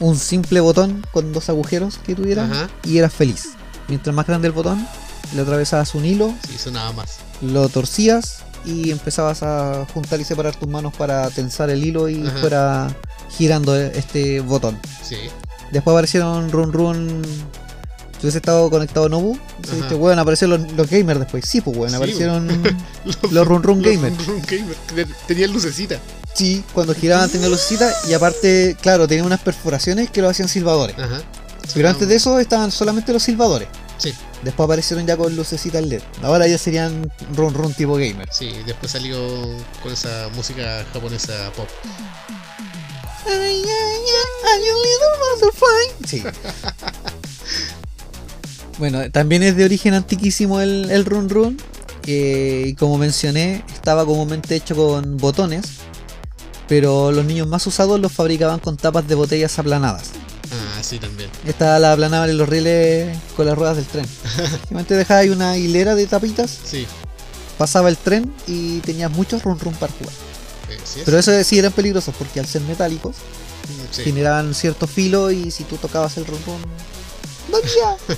Un simple botón con dos agujeros que tuviera Ajá, y eras feliz. Mientras más grande el botón, le atravesabas un hilo, sí, sonaba más. lo torcías y empezabas a juntar y separar tus manos para tensar el hilo y Ajá. fuera girando este botón. Sí, Después aparecieron run run. Si hubiese estado conectado a Nobu, dijiste, weón, aparecieron los, los gamers después. Sí, pues weón, Sí, aparecieron los run run gamers. Run Run Gamer, que Tenían lucecita. Sí, cuando giraban tenía lucecita y aparte, claro, tenían unas perforaciones que lo hacían silbadores. Ajá. Pero antes de eso estaban solamente los silbadores. Sí, Después aparecieron ya con lucecitas LED. Ahora ya serían run run tipo gamer. sí, después salió con esa música japonesa pop. Sí. Bueno, también es de origen antiquísimo el, el Run Run. eh, y como mencioné, estaba comúnmente hecho con botones. Pero los niños más usados los fabricaban con tapas de botellas aplanadas. Ah, sí, también. Esta la aplanaban en los rieles con las ruedas del tren. Simplemente dejaba ahí una hilera de tapitas, Sí. pasaba el tren y tenías muchos run run para jugar. eh, sí. Pero eso sí eran peligrosos porque al ser metálicos sí. generaban cierto filo y si tú tocabas el run run. ¡Dolía!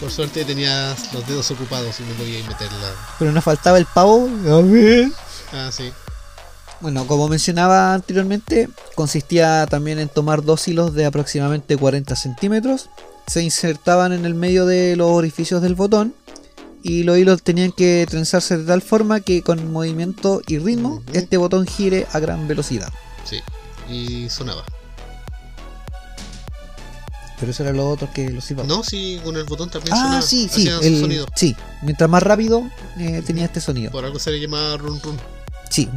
Por suerte tenías los dedos ocupados y no podías meterla. Pero nos faltaba el pavo. A ver. Ah, sí. Bueno, como mencionaba anteriormente, consistía también en tomar dos hilos de aproximadamente 40 centímetros, se insertaban en el medio de los orificios del botón y los hilos tenían que trenzarse de tal forma que con movimiento y ritmo este botón gire a gran velocidad. Sí. Y sonaba. Pero eso era lo otro que los silbaba. No, sí, con el botón también ah, sonaba. sí, sí, el- sonido. sí. Mientras más rápido eh, tenía este sonido. Por algo se le llamaba run run. Sí,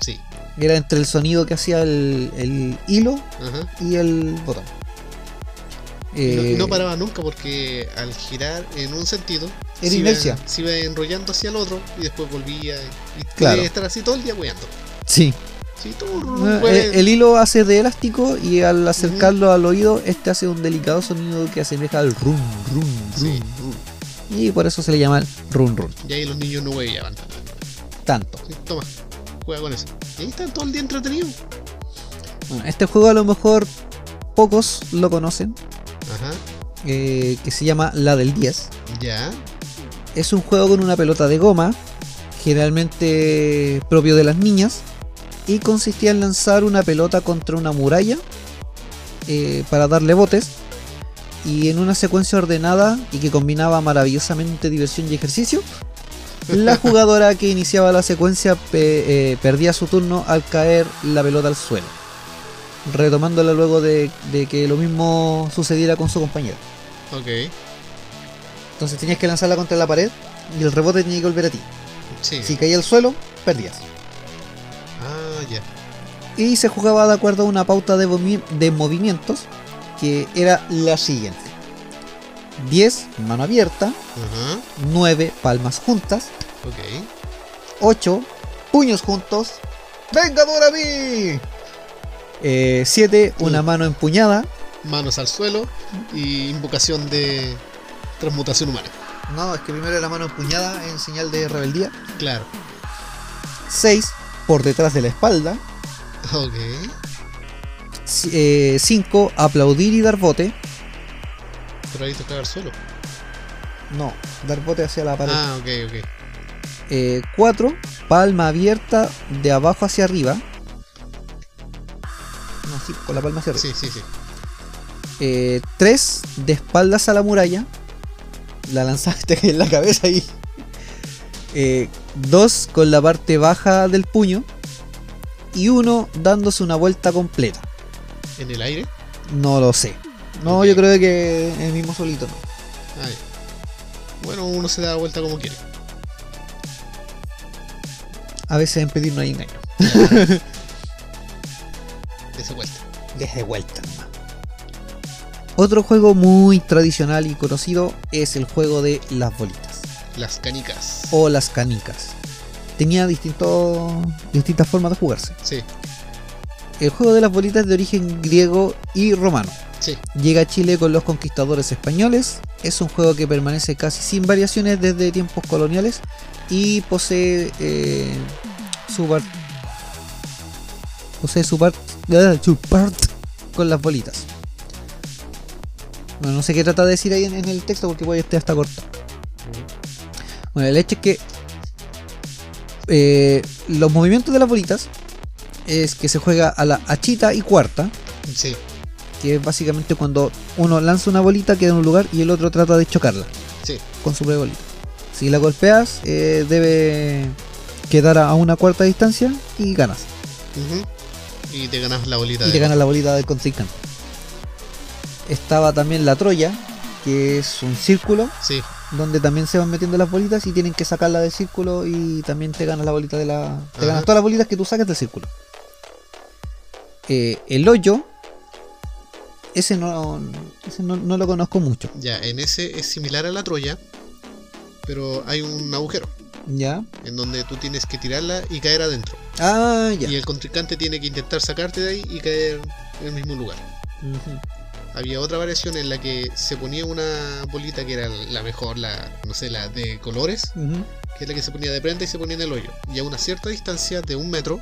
Sí. era entre el sonido que hacía el, el hilo Ajá. y el botón. Y no- Eh, no paraba nunca porque al girar en un sentido Era se iba- inercia. se iba enrollando hacia el otro y después volvía y, Claro. estar así todo el día weando. Sí. Sí, No, wea- eh, el, hilo hace de elástico y al acercarlo al oído, este hace un delicado sonido que asemeja al rum, rum, rum, Sí. rum. Y por eso se le llama el run run. Y ahí los niños no hueveaban. Tanto. Sí, toma, juega con eso. Y ahí están todo el día entretenidos. Bueno, este juego a lo mejor pocos lo conocen, Ajá, eh, que se llama La del 10. ya. Es un juego con una pelota de goma, generalmente propio de las niñas, y consistía en lanzar una pelota contra una muralla eh, para darle botes, y en una secuencia ordenada y que combinaba maravillosamente diversión y ejercicio, la jugadora que iniciaba la secuencia pe- eh, perdía su turno al caer la pelota al suelo, retomándola luego de, de que lo mismo sucediera con su compañero. Ok, Entonces tenías que lanzarla contra la pared y el rebote tenía que volver a ti. sí. Si caía al suelo, perdías. Ah, ya. Y se jugaba de acuerdo a una pauta de movimientos que era la siguiente. 10, mano abierta. Ajá, 9, palmas juntas. ok. 8, puños juntos. ¡Venga por mí! 7, una Mm. mano empuñada. Manos al suelo y invocación de transmutación humana. No, es que primero era mano empuñada en señal de rebeldía. Claro. 6, por detrás de la espalda. Ok. 5, aplaudir y dar bote. Pero ahí tocaba el suelo. No, dar bote hacia la pared. Ah, ok, ok. 4, palma abierta de abajo hacia arriba. No, sí, con la palma hacia arriba. Sí, sí, sí. 3, de espaldas a la muralla. La lanzaste en la cabeza ahí. 2, con la parte baja del puño. Y 1, dándose una vuelta completa. En el aire. No lo sé. No, yo creo que el mismo solito no. Ya. Bueno, uno se da vuelta como quiere. A veces en pedir no hay engaño. Dese vuelta. Desde vuelta nomás. Otro juego muy tradicional y conocido es el juego de las bolitas Las canicas. o las canicas. Tenía distintos, distintas formas de jugarse. Sí, El juego de las bolitas es de origen griego y romano. Sí. Llega a Chile con los conquistadores españoles. Es un juego que permanece casi sin variaciones desde tiempos coloniales y posee eh, su part posee su part, su part con las bolitas. Bueno, no sé qué trata de decir ahí en, en el texto porque voy a estar hasta corto. Bueno, el hecho es que eh, los movimientos de las bolitas es que se juega a la achita y cuarta Sí, que es básicamente cuando uno lanza una bolita, queda en un lugar y el otro trata de chocarla sí. con su propia bolita. Si la golpeas, eh, debe quedar a una cuarta distancia y ganas. Y te ganas la bolita Y te ganas la bolita del contrincante. Estaba también la Troya, que es un círculo Sí, donde también se van metiendo las bolitas y tienen que sacarla del círculo y también te ganas la bolita de la. Te Ajá. ganas todas las bolitas que tú saques del círculo. Eh, el hoyo ese no, ese no, no lo conozco mucho. Ya, en ese es similar a la Troya, pero hay un agujero ¿Ya? en donde tú tienes que tirarla y caer adentro. Ah, ya. Y el contrincante tiene que intentar sacarte de ahí y caer en el mismo lugar. Había otra variación en la que se ponía una bolita que era la mejor, la, no sé, la de colores, que es la que se ponía de prenda y se ponía en el hoyo. Y a una cierta distancia de un metro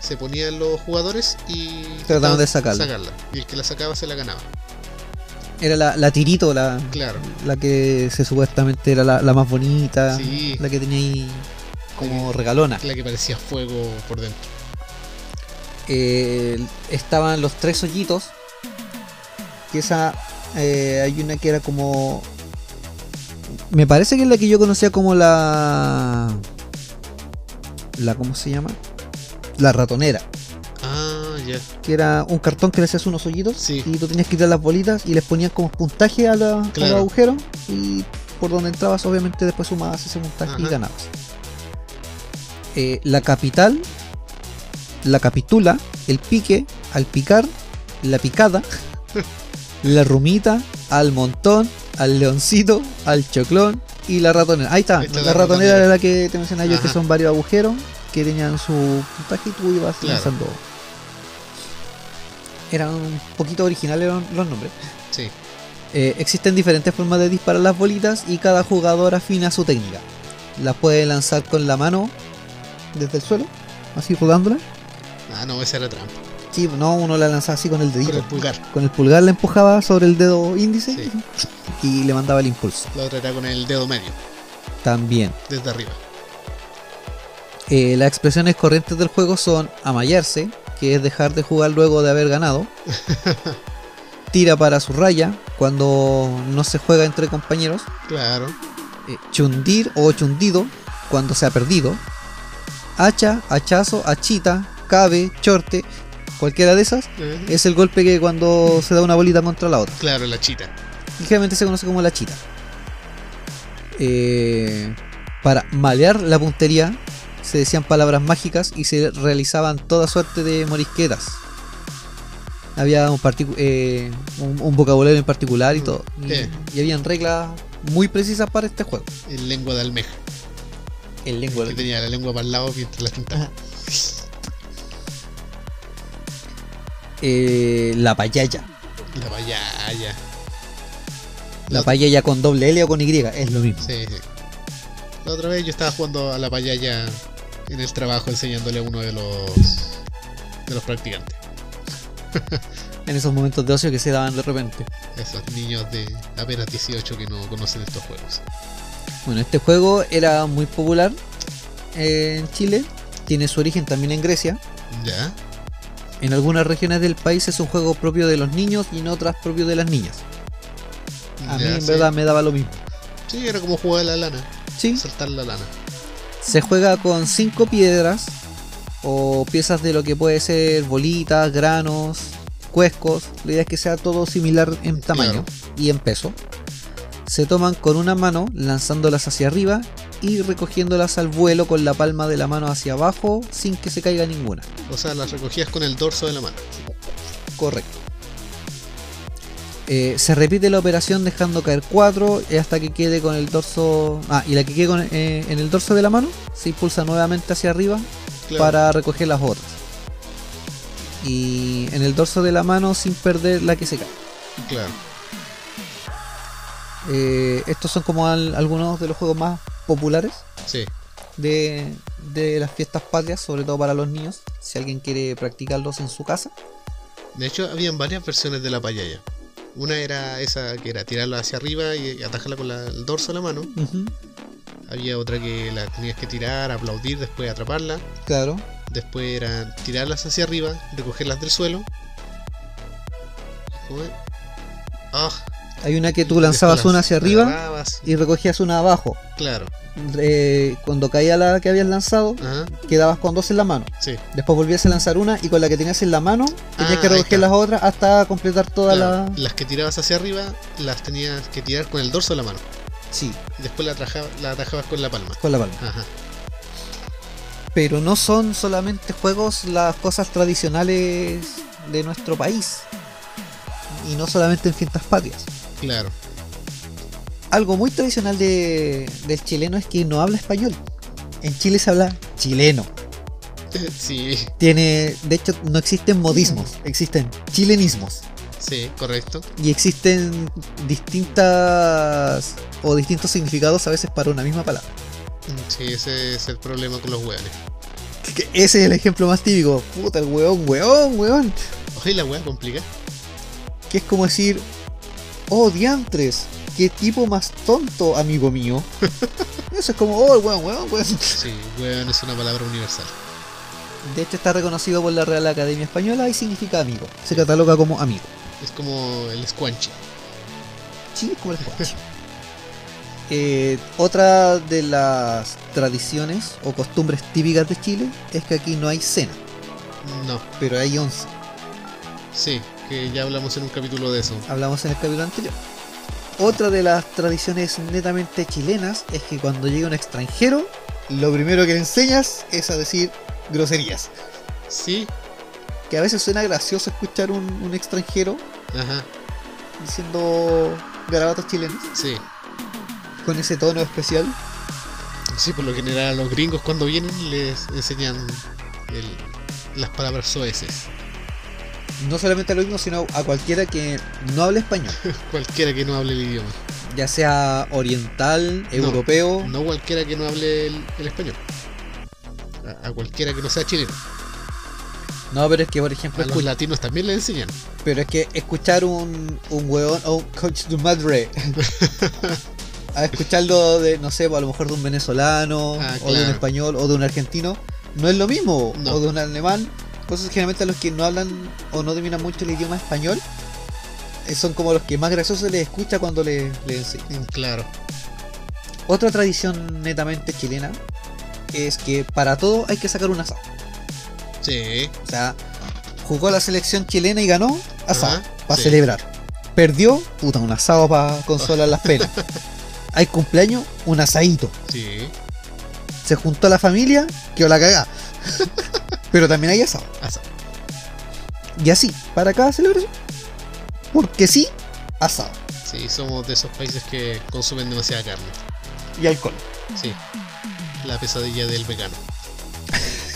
se ponían los jugadores y Trataban de sacarla. Y el que la sacaba se la ganaba. Era la, la tirito, la, Claro. la que se supuestamente era la, la más bonita, Sí. la que tenía ahí como regalona. La que parecía fuego por dentro. Eh, estaban los tres hoyitos, que esa eh, hay una que era como... Me parece que es la que yo conocía como la... La, ¿cómo se llama? La ratonera. Ah, ya. que era un cartón que le hacías unos hoyitos Sí. y tú tenías que tirar las bolitas y les ponías como puntaje a, la, a Claro. los agujeros y por donde entrabas obviamente después sumabas ese puntaje y ganabas. Eh, la capital, la capitula, el pique, al picar, la picada, la rumita, al montón, al leoncito, al choclón y la ratonera. Ahí está, Ahí está la, la ratonera era la que te mencionaba yo, que son varios agujeros que tenían su puntaje y tú ibas Claro. lanzando. Eran un poquito originales los, nombres. Sí. Eh, existen diferentes formas de disparar las bolitas y cada jugador afina su técnica. Las puede lanzar con la mano desde el suelo, así rodándola. Ah, no, esa era trampa. Sí, no, uno la lanzaba así con el dedito. Con el pulgar. Con el pulgar la empujaba sobre el dedo índice Sí. y le mandaba el impulso. La otra era con el dedo medio, También. desde arriba. Eh, las expresiones corrientes del juego son amallarse, que es dejar de jugar luego de haber ganado. Tira para su raya, cuando no se juega entre compañeros. Claro. Eh, chundir o chundido, cuando se ha perdido. Hacha, hachazo, hachita, cabe, chorte, cualquiera de esas. Es el golpe que cuando se da una bolita contra la otra. Claro, la chita. Ligeramente se conoce como la chita. Eh, para malear la puntería se decían palabras mágicas y se realizaban toda suerte de morisquetas. Había un, eh, un, un vocabulario en particular y todo. Y, Sí. y habían reglas muy precisas para este juego. En lengua de almeja. El lengua Que tenía la lengua para el lado mientras la tintaba. Ajá. Eh, la payaya. La payaya. La payaya con doble L o con Y, es lo mismo. Sí, sí. La otra vez yo estaba jugando a la payaya en el trabajo enseñándole a uno de los de los practicantes. En esos momentos de ocio que se daban de repente. Esos niños de apenas 18 que no conocen estos juegos. Bueno, este juego era muy popular en Chile. Tiene su origen también en Grecia. ¿Ya? En algunas regiones del país es un juego propio de los niños y en otras propio de las niñas. A mí en sí. verdad me daba lo mismo. Sí, era como jugar a la lana. Sí, Saltar la lana. Se juega con cinco piedras o piezas de lo que puede ser bolitas, granos, cuescos. La idea es que sea todo similar en tamaño y en peso. Se toman con una mano lanzándolas hacia arriba y recogiéndolas al vuelo con la palma de la mano hacia abajo sin que se caiga ninguna. O sea, las recogías con el dorso de la mano. Correcto. Eh, se repite la operación dejando caer 4 hasta que quede con el dorso. Ah, y la que quede con- eh, en el dorso de la mano se impulsa nuevamente hacia arriba Claro. para recoger las otras. Y en el dorso de la mano sin perder la que se cae. Claro. Eh, estos son como al- algunos de los juegos más populares Sí. de, de las fiestas patrias, sobre todo para los niños, si alguien quiere practicarlos en su casa. De hecho, habían varias versiones de la payaya. Una era esa que era tirarla hacia arriba y atajarla con la- el dorso de la mano. Había otra que la tenías que tirar, aplaudir, después atraparla. Claro. Después era tirarlas hacia arriba, recogerlas del suelo. Ah, Hay una que tú lanzabas una hacia arriba agarrabas y recogías una abajo. Claro. Eh, cuando caía la que habías lanzado, Ajá, quedabas con dos en la mano. sí. Después volvías a lanzar una y con la que tenías en la mano tenías Ah, que ahí recoger las otras hasta completar toda claro. la. Las que tirabas hacia arriba, las tenías que tirar con el dorso de la mano. Sí, después la, atraja- la atajabas con la palma. con la palma. Ajá. Pero no son solamente juegos las cosas tradicionales de nuestro país. y no solamente en fiestas patrias. Claro. Algo muy tradicional de, del chileno es que no habla español. En Chile se habla chileno. Sí, Tiene, de hecho, no existen modismos, existen chilenismos. sí, correcto. Y existen distintas o distintos significados a veces para una misma palabra. Sí, ese es el problema con los hueones. Ese es el ejemplo más típico. Puta, el weón, weón, weón. Oye, la hueá complica. Que es como decir, oh, diantres, qué tipo más tonto, amigo mío. Eso es como, oh, weón, weón, weón. Sí, hueón es una palabra universal. De hecho, está reconocido por la Real Academia Española y significa amigo. Se cataloga como amigo. Es como el squanchi. Sí, es como el juego. Eh, otra de las tradiciones o costumbres típicas de Chile es que aquí no hay cena, No, pero hay once. sí, que ya hablamos en un capítulo de eso. Hablamos en el capítulo anterior. Otra de las tradiciones netamente chilenas es que cuando llega un extranjero, lo primero que le enseñas es a decir groserías. Sí, Que a veces suena gracioso escuchar un, un extranjero ajá, diciendo garabatos chilenos sí. con ese tono especial. Sí, por lo general a los gringos cuando vienen les enseñan el- las palabras soeces. No solamente a los mismos, sino a cualquiera que no hable español. Cualquiera que no hable el idioma. ya sea oriental, europeo, No cualquiera que no hable el, el español. A, a cualquiera que no sea chileno. no, pero es que por ejemplo, A los latinos también le enseñan. pero es que escuchar un, un weón o un coach de madre a escucharlo de, no sé, a lo mejor de un venezolano, Ah, o de un español, o de un argentino, no es lo mismo, No. o de un alemán. Entonces generalmente a los que no hablan o no dominan mucho el idioma español, eh, son como los que más graciosos les escucha cuando le, le enseñan. Claro. Otra tradición netamente chilena es que para todo hay que sacar un asado. Sí. O sea, jugó la selección chilena y ganó, asado, para sí. celebrar. Perdió, puta, un asado para consolar las penas. Hay cumpleaños, un asadito. Sí. Se juntó la familia, quedó la cagada. Pero también hay asado. Asado. Y así, para cada celebración. Porque sí, asado. Sí, somos de esos países que consumen demasiada carne. Y alcohol. Sí. La pesadilla del vegano.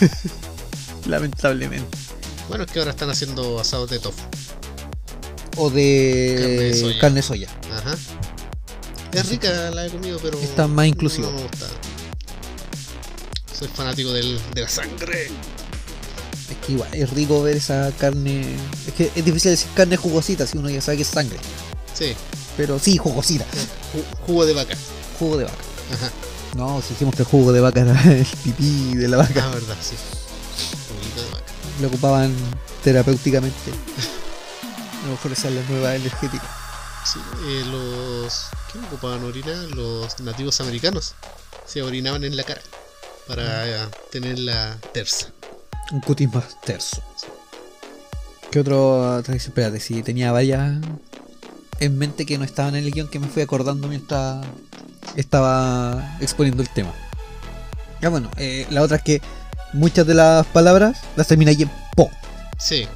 Lamentablemente. Bueno, es que ahora están haciendo asados de tofu. O de Carne de soya. carne soya. Ajá. Es rica, la he comido, pero. Está más inclusivo. No me gusta. Soy fanático del, de la sangre. Es que igual, es rico ver esa carne. Es que es difícil decir carne jugosita si uno ya sabe que es sangre. Sí. Pero sí, jugosita. Ju- jugo de vaca. Jugo de vaca. Ajá. No, si dijimos que el jugo de vaca era el pipí de la vaca. Ah, verdad, sí. Juguito de vaca. Lo ocupaban terapéuticamente. A lo mejor esa es la nueva energética. Sí, eh, los. ¿Quién ocupaban orina? Los nativos americanos. Se orinaban en la cara. Para eh, tener la terza. Un cutis más terso. ¿Qué otro tradición? Espérate, si tenía varias en mente que no estaban en el guion que me fui acordando mientras estaba exponiendo el tema. Ya bueno, eh, la otra es que muchas de las palabras las termina ahí en po. Sí.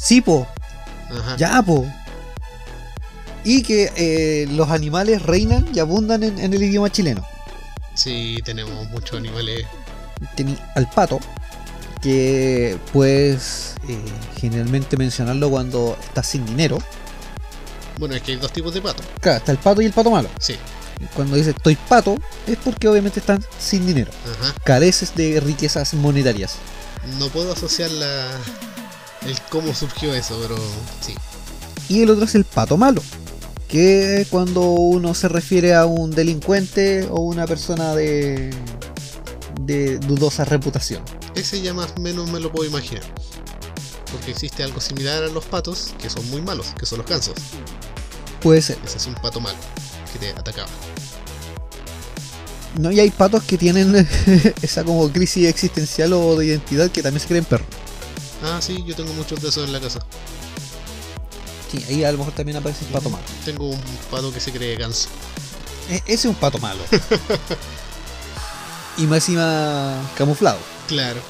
Sí, po. Ajá. Ya, po. Y que eh, los animales reinan y abundan en, en el idioma chileno. Sí, tenemos muchos animales. Tení al pato, que puedes eh, generalmente mencionarlo cuando estás sin dinero. Bueno, es que hay dos tipos de pato. Claro, está el pato y el pato malo. Sí. Cuando dices estoy pato, es porque obviamente están sin dinero. Ajá. Careces de riquezas monetarias. No puedo asociar la. el cómo surgió eso, pero sí. Y el otro es el pato malo, que cuando uno se refiere a un delincuente o una persona de, de dudosa reputación. Ese ya más o menos me lo puedo imaginar. Porque existe algo similar a los patos, que son muy malos, que son los gansos. Puede ser. Ese es un pato malo, que te atacaba. No, y hay patos que tienen esa como crisis existencial o de identidad que también se creen perros. Ah, sí, yo tengo muchos de esos en la casa. Sí, ahí a lo mejor también aparece el pato malo. Tengo un pato que se cree ganso. E- ese es un pato malo. y más encima camuflado. Claro.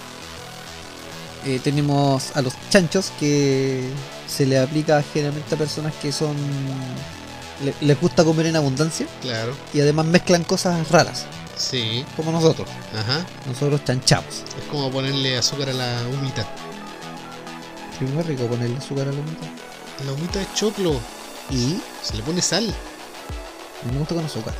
Eh, tenemos a los chanchos que se le aplica generalmente a personas que son. le- les gusta comer en abundancia Claro, y además mezclan cosas raras, sí, como nosotros. ajá. Nosotros chanchamos. Es como ponerle azúcar a la humita. Sí, muy rico ponerle azúcar a la humita. La humita es choclo, Y se le pone sal. me gusta con azúcar.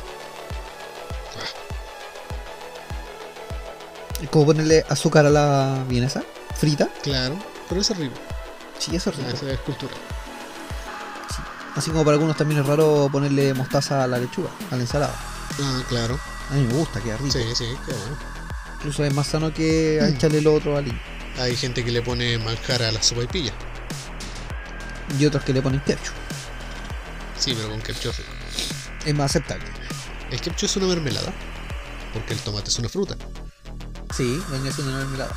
Como ponerle azúcar a la vienesa frita. Claro, pero eso es rico. Sí, eso es rico. Eso es cultura. Así como para algunos también es raro ponerle mostaza a la lechuga, a la ensalada. Ah, claro. A mí me gusta, queda rico. Sí, sí, qué bueno. Incluso es más sano que a echarle lo otro al Hay gente que le pone manjar a la sopa y pilla. y otros que le ponen ketchup. Sí, pero con ketchup rico. Es más aceptable. El ketchup es una mermelada. Porque el tomate es una fruta. Sí, venía siendo una mermelada.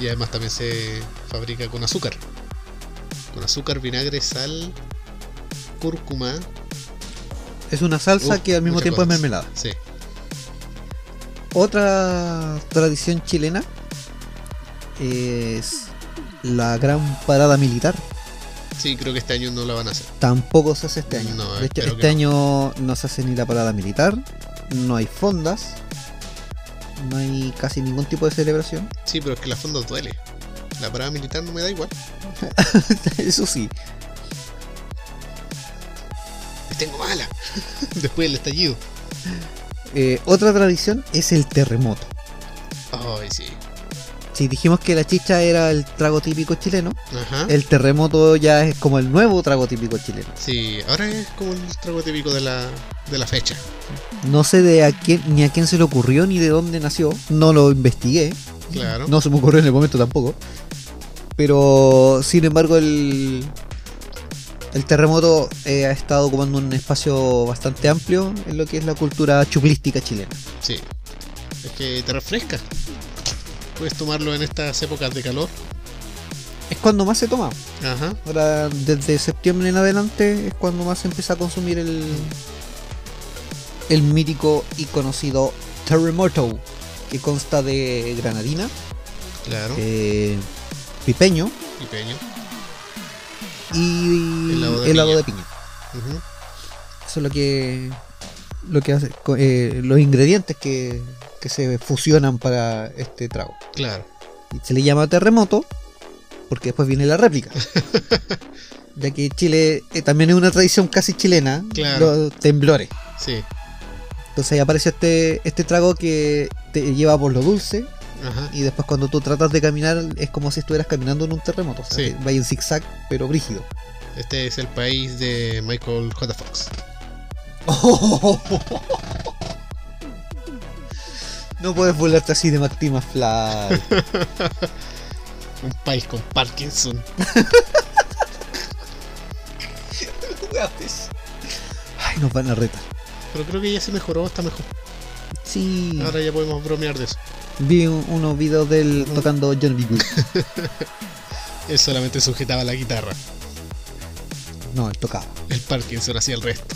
Y además también se fabrica con azúcar. Con azúcar, vinagre, sal, cúrcuma. Es una salsa Uh, que al mismo tiempo es mermelada. Sí. Otra tradición chilena es la gran parada militar. Sí, creo que este año no la van a hacer. Tampoco se hace este año. No, de hecho, espero este no. año no se hace ni la parada militar, no hay fondas, no hay casi ningún tipo de celebración. Sí, pero es que la fonda duele. La parada militar no me da igual. Eso sí, Me tengo mala. Después del estallido. Eh, otra tradición es el terremoto. Ay, sí. Si dijimos que la chicha era el trago típico chileno, Ajá. el terremoto ya es como el nuevo trago típico chileno. Sí, ahora es como el trago típico de la, de la fecha. No sé de a quién, ni a quién se le ocurrió ni de dónde nació, no lo investigué, Claro. no se me ocurrió en el momento tampoco. Pero sin embargo el, el terremoto eh, ha estado ocupando un espacio bastante amplio en lo que es la cultura chuplística chilena. Sí. Es que te refresca. Puedes tomarlo en estas épocas de calor. Es cuando más se toma. Ajá. Ahora desde septiembre en adelante es cuando más se empieza a consumir el, el mítico y conocido terremoto que consta de granadina, Claro. eh, pipeño Y peño. y Helado de helado piña. de piña. Eso es lo que lo que hace eh, los ingredientes que, que se fusionan para este trago. Claro. Y se le llama terremoto porque después viene la réplica. ya que Chile eh, también es una tradición casi chilena, Claro. los temblores. Sí. Entonces ahí aparece este, este trago que te lleva por lo dulce Ajá. y después cuando tú tratas de caminar es como si estuvieras caminando en un terremoto. O sea, Sí. vaya en zigzag, pero brígido. Este es el país de Michael J. Fox. No puedes burlarte así de Marty McFly. Un país con Parkinson. Ay, nos van a retar. Pero creo que ya se mejoró, está mejor. Sí. Ahora ya podemos bromear de eso. Vi un- unos videos de él Ujú. tocando Johnny B. Él solamente sujetaba la guitarra. No, él tocaba. El Parkinson hacía el resto.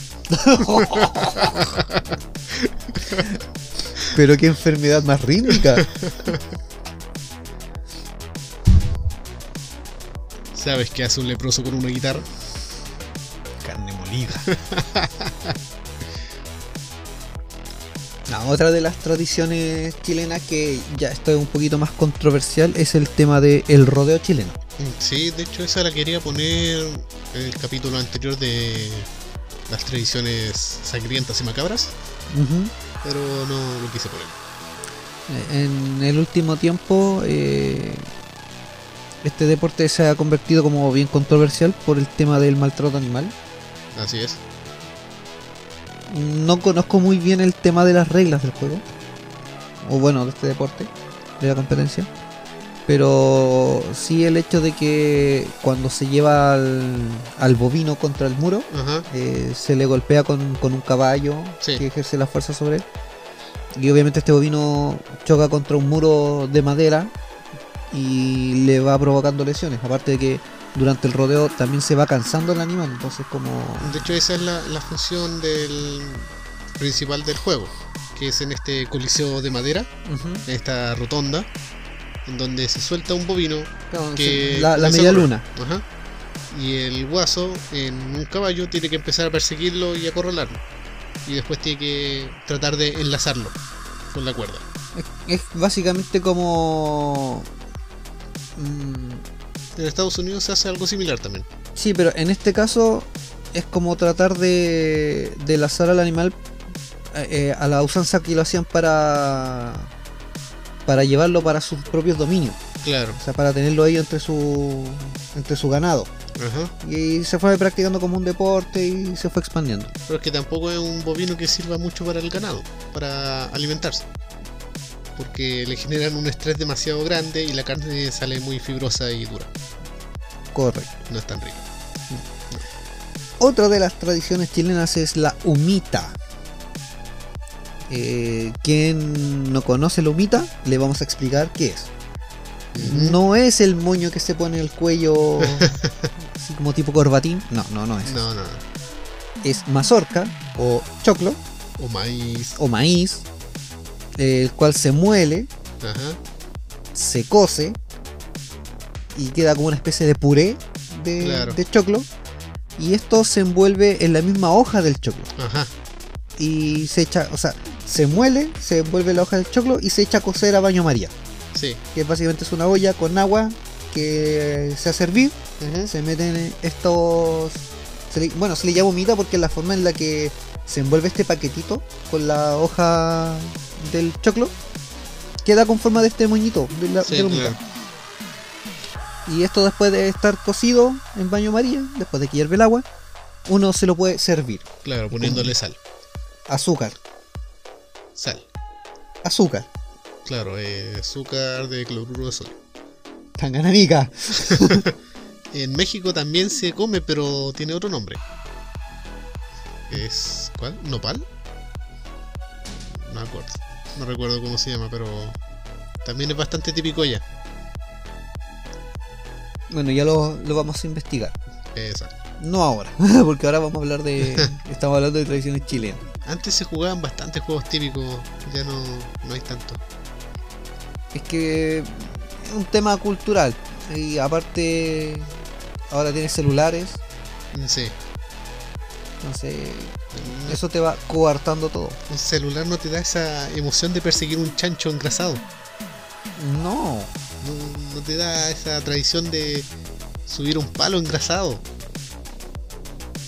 Pero qué enfermedad más rítmica. ¿Sabes qué hace un leproso con una guitarra? Carne molida. La otra de las tradiciones chilenas que ya esto es un poquito más controversial es el tema del el rodeo chileno. Sí, de hecho esa la quería poner en el capítulo anterior de las tradiciones sangrientas y macabras, pero no lo quise poner. En el último tiempo eh, este deporte se ha convertido como bien controversial por el tema del maltrato animal. Así es. No conozco muy bien el tema de las reglas del juego. O bueno, de este deporte, de la competencia. Pero sí el hecho de que cuando se lleva al, al bovino contra el muro, eh, se le golpea con, con un caballo Sí. que ejerce la fuerza sobre él. Y obviamente este bovino choca contra un muro de madera y le va provocando lesiones. Aparte de que durante el rodeo también se va cansando el animal, entonces como... De hecho esa es la, la función del principal del juego, que es en este coliseo de madera, en esta rotonda, en donde se suelta un bovino Claro, que la, a media luna. Ajá. Y el guaso en un caballo tiene que empezar a perseguirlo y acorralarlo. Y después tiene que tratar de enlazarlo con la cuerda. Es, es básicamente como. mm, En Estados Unidos se hace algo similar también. sí, pero en este caso es como tratar de, de lazar al animal eh, eh, a la usanza que lo hacían para. Para llevarlo para sus propios dominios. Claro. O sea, para tenerlo ahí entre su. entre su ganado. Ajá. Y se fue practicando como un deporte y se fue expandiendo. Pero es que tampoco es un bovino que sirva mucho para el ganado, para alimentarse. Porque le generan un estrés demasiado grande y la carne sale muy fibrosa y dura. Correcto. No es tan rica. Otra de las tradiciones chilenas es la humita. Eh, quien no conoce la humita, le vamos a explicar qué es. No es el moño que se pone en el cuello, así como tipo corbatín. No, no, no es. No, no, no. Es mazorca o choclo O maíz. o maíz, el cual se muele, Ajá. se cose y queda como una especie de puré de, Claro. de choclo. Y esto se envuelve en la misma hoja del choclo. Ajá. y se echa, o sea, se muele, se envuelve la hoja del choclo y se echa a cocer a baño María, Sí. que básicamente es una olla con agua que se hace hervir, se meten estos, se le- bueno, se le llama humita porque es la forma en la que se envuelve este paquetito con la hoja del choclo, queda con forma de este moñito de la, Sí, de la humita. claro. Y esto después de estar cocido en baño María, después de que hierve el agua, uno se lo puede servir. Claro, poniéndole sal. Azúcar, Sal. azúcar, Claro, eh, azúcar de cloruro de sodio. tangananica. En México también se come, pero tiene otro nombre. Es. ¿Cuál? ¿Nopal? No acuerdo. No recuerdo cómo se llama, pero. También es bastante típico ya. Bueno, ya lo, lo vamos a investigar. Exacto. No ahora, porque ahora vamos a hablar de. estamos hablando de tradiciones chilenas. Antes se jugaban bastantes juegos típicos, ya no, no hay tanto. Es que es un tema cultural. Y aparte, ahora tienes celulares, Sí. entonces eso te va coartando todo. Un celular no te da esa emoción de perseguir un chancho engrasado. No, No, no te da esa tradición de subir un palo engrasado.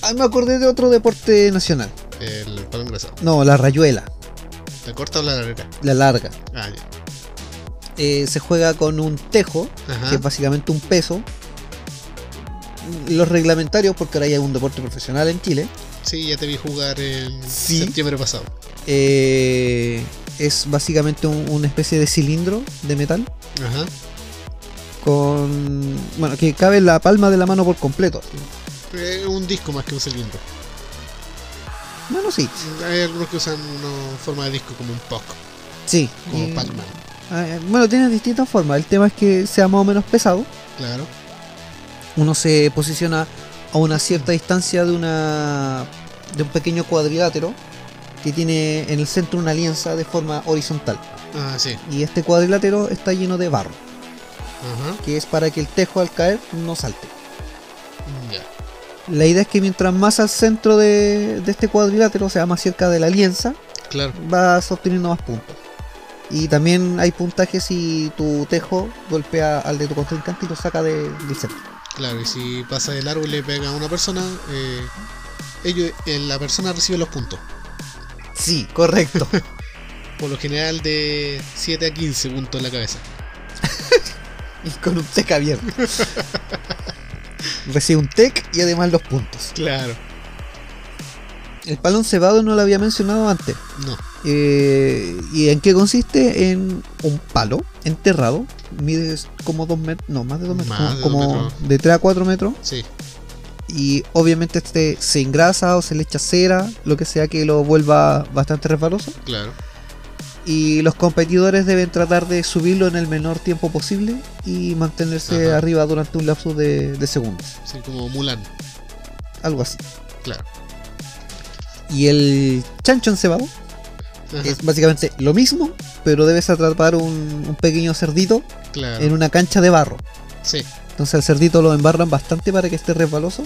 ah, me acordé de otro deporte nacional. El palo engrasado. No, la rayuela, ¿La corta o la larga? la larga. Ah, ya. Eh, se juega con un tejo, Ajá. que es básicamente un peso. Los reglamentarios, porque ahora hay un deporte profesional en Chile, Sí, ya te vi jugar en Sí. septiembre pasado. eh, es básicamente un- una especie de cilindro de metal Ajá. con bueno que cabe en la palma de la mano por completo. Es un disco más que un cilindro. Bueno, sí, Hay algunos que usan una forma de disco como un POC, sí. como Y- Pac-Man. ah, eh, bueno, tiene distintas formas. El tema es que sea más o menos pesado. Claro. Uno se posiciona a una cierta distancia de una de un pequeño cuadrilátero que tiene en el centro una alianza de forma horizontal. Ah, sí. Y este cuadrilátero está lleno de barro, Ajá. que es para que el tejo al caer no salte. La idea es que mientras más al centro de, de este cuadrilátero, o sea, más cerca de la alianza, Claro. vas obteniendo más puntos. Y también hay puntajes si tu tejo golpea al de tu contrincante y lo saca de- del centro. Claro, y si pasa del árbol y le pega a una persona, eh, ellos, eh, la persona recibe los puntos. Sí, correcto. Por lo general de 7 a 15 puntos en la cabeza. y con un tec abierto. Recibe un tec y además los puntos. Claro. El palón cebado no lo había mencionado antes. No. Eh, ¿Y en qué consiste? En un palo enterrado. Mide como 2 metros, no, más de 2 metros. Más de como dos como metros. de 3 a 4 metros. Sí. Y obviamente este se engrasa o se le echa cera, lo que sea que lo vuelva bastante resbaloso. Claro. Y los competidores deben tratar de subirlo en el menor tiempo posible y mantenerse Ajá. arriba durante un lapso de, de segundos. Así como Mulan. Algo así. Claro. Y el chancho encebado Ajá. es básicamente lo mismo, pero debes atrapar un, un pequeño cerdito Claro. en una cancha de barro. Sí. Entonces al cerdito lo embarran bastante para que esté resbaloso.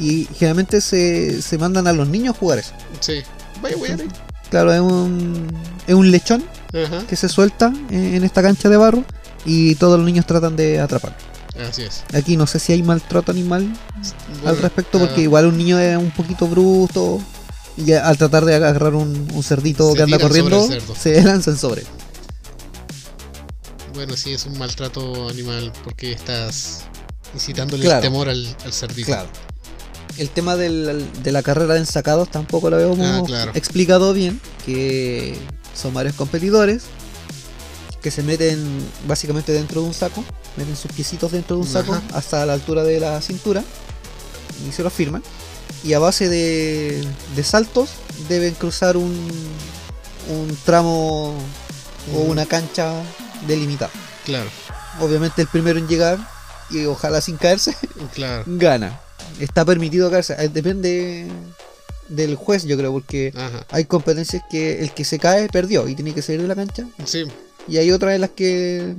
Y generalmente se, se mandan a los niños a jugar eso. Sí. Vaya, voy a ver. Claro, es un, es un lechón Ajá. que se suelta en, en esta cancha de barro y todos los niños tratan de atraparlo. Así es. Aquí no sé si hay maltrato animal al respecto, ah, porque igual un niño es un poquito bruto y al tratar de agarrar un, un cerdito Se que anda corriendo, se lanzan sobre. él. Bueno, sí, es un maltrato animal porque estás incitándole Claro. el temor al, al cerdito. Claro. El tema del- de la carrera de ensacados tampoco lo habíamos Ah, claro. explicado bien, que son varios competidores que se meten básicamente dentro de un saco, meten sus piecitos dentro de un saco hasta la altura de la cintura y se lo firman. Y a base de, de saltos deben cruzar un, un tramo o Mm. una cancha delimitada. Claro, Obviamente el primero en llegar y ojalá sin caerse claro. gana. Está permitido caerse. Depende del juez, yo creo, porque Ajá. hay competencias que el que se cae perdió y tiene que salir de la cancha. Sí, Y hay otras en las que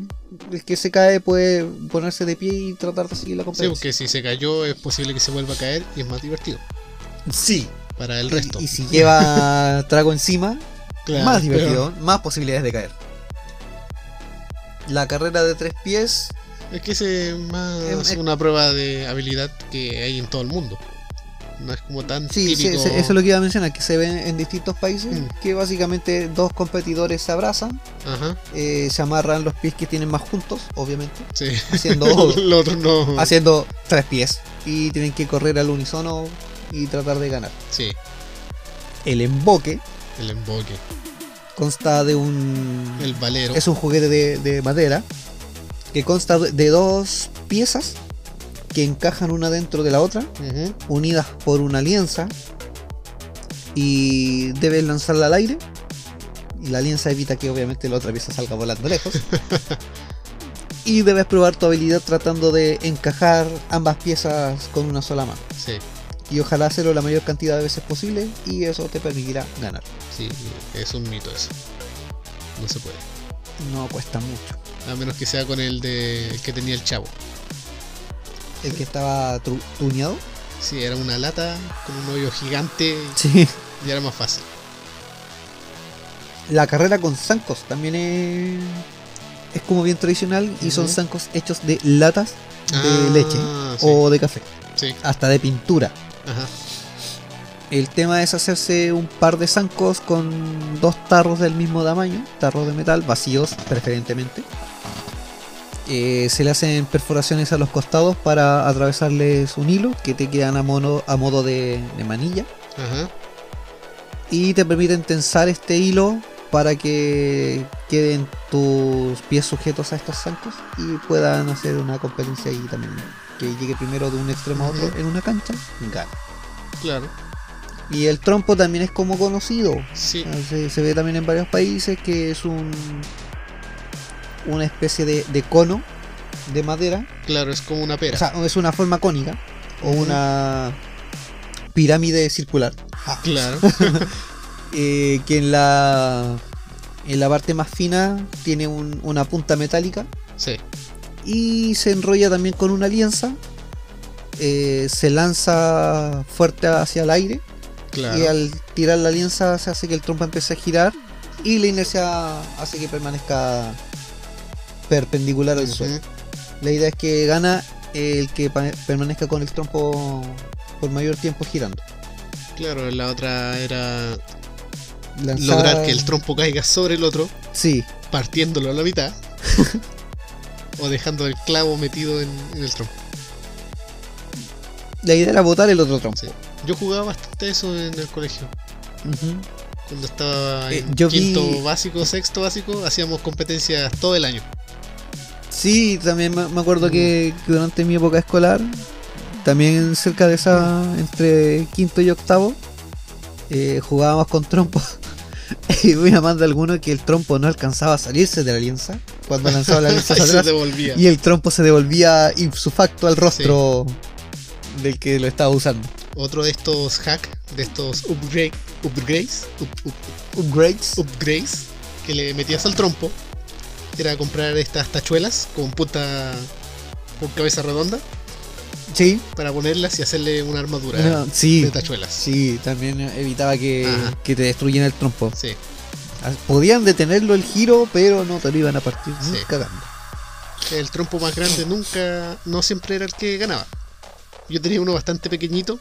el que se cae puede ponerse de pie y tratar de seguir la sí, competencia. porque si se cayó es posible que se vuelva a caer y es más divertido Sí. para el resto. Y, si lleva trago encima, Claro, más pero- divertido, más posibilidades de caer. La carrera de tres pies, Es que es más Es- es- una prueba de habilidad que hay en todo el mundo. No es como tan sí, sí, típico. sí, eso es lo que iba a mencionar, que se ve en distintos países, Mm. que básicamente dos competidores se abrazan, Ajá, eh, se amarran los pies que tienen más juntos, obviamente, sí. haciendo, otro no. haciendo tres pies y tienen que correr al unísono y tratar de ganar. Sí, El emboque el emboque, consta de un el valero. es un juguete de, de madera que consta de dos piezas que encajan una dentro de la otra, unidas por una alianza y debes lanzarla al aire. Y la alianza evita que obviamente la otra pieza salga volando lejos. y debes probar tu habilidad tratando de encajar ambas piezas con una sola mano. Sí, Y ojalá hacerlo la mayor cantidad de veces posible y eso te permitirá ganar. sí, es un mito eso. No se puede. No cuesta mucho. A menos que sea con el de el que tenía el chavo. El que estaba tuneado. Sí, era una lata con un hoyo gigante Sí. y era más fácil. La carrera con zancos también es, es como bien tradicional y son zancos hechos de latas de Ah, leche sí, o de café, sí, hasta de pintura. ajá. El tema es hacerse un par de zancos con dos tarros del mismo tamaño, tarros de metal, vacíos preferentemente. Eh, se le hacen perforaciones a los costados para atravesarles un hilo que te quedan a, mono- a modo de, de manilla. Ajá. y te permiten tensar este hilo para que queden tus pies sujetos a estos zancos y puedan hacer una competencia ahí también. Que llegue primero de un extremo a otro en una cancha, gana. Claro. Y el trompo también es como conocido. Sí. Se, se ve también en varios países que es un una especie de, de cono de madera. Claro, es como una pera. O sea, es una forma cónica o una pirámide circular. claro. eh, que en la en la parte más fina tiene un- una punta metálica Sí. y se enrolla también con una alianza eh, se lanza fuerte hacia el aire Claro. y al tirar la alianza se hace que el trompo empiece a girar y la inercia hace que permanezca perpendicular al suelo la idea es que gana el que permanezca con el trompo por mayor tiempo girando Claro, la otra era lograr que el trompo caiga sobre el otro, sí partiéndolo a la mitad. o dejando el clavo metido en, en el trompo. la idea era botar el otro trompo Sí. Yo jugaba bastante eso en el colegio. Cuando estaba Eh, en vi- quinto básico, sexto básico, hacíamos competencias todo el año. Sí, también me acuerdo que, que durante mi época escolar, también cerca de esa, entre quinto y octavo, eh, jugábamos con trompo. y voy a alguno que el trompo no alcanzaba a salirse de la alianza cuando lanzaba la alianza atrás. devolvía. Y el trompo se devolvía ipso facto al rostro del que lo estaba usando. Otro de estos hacks, de estos upgrade, upgrades, up- up- Upgrades. upgrades que le metías al trompo, era comprar estas tachuelas con punta con cabeza redonda Sí, para ponerlas y hacerle una armadura no, sí, de tachuelas. sí, también evitaba que, que te destruyeran el trompo. Sí, Ah, Podían detenerlo el giro, pero no te lo iban a partir Sí. cagando. el trompo más grande nunca, no siempre era el que ganaba. Yo tenía uno bastante pequeñito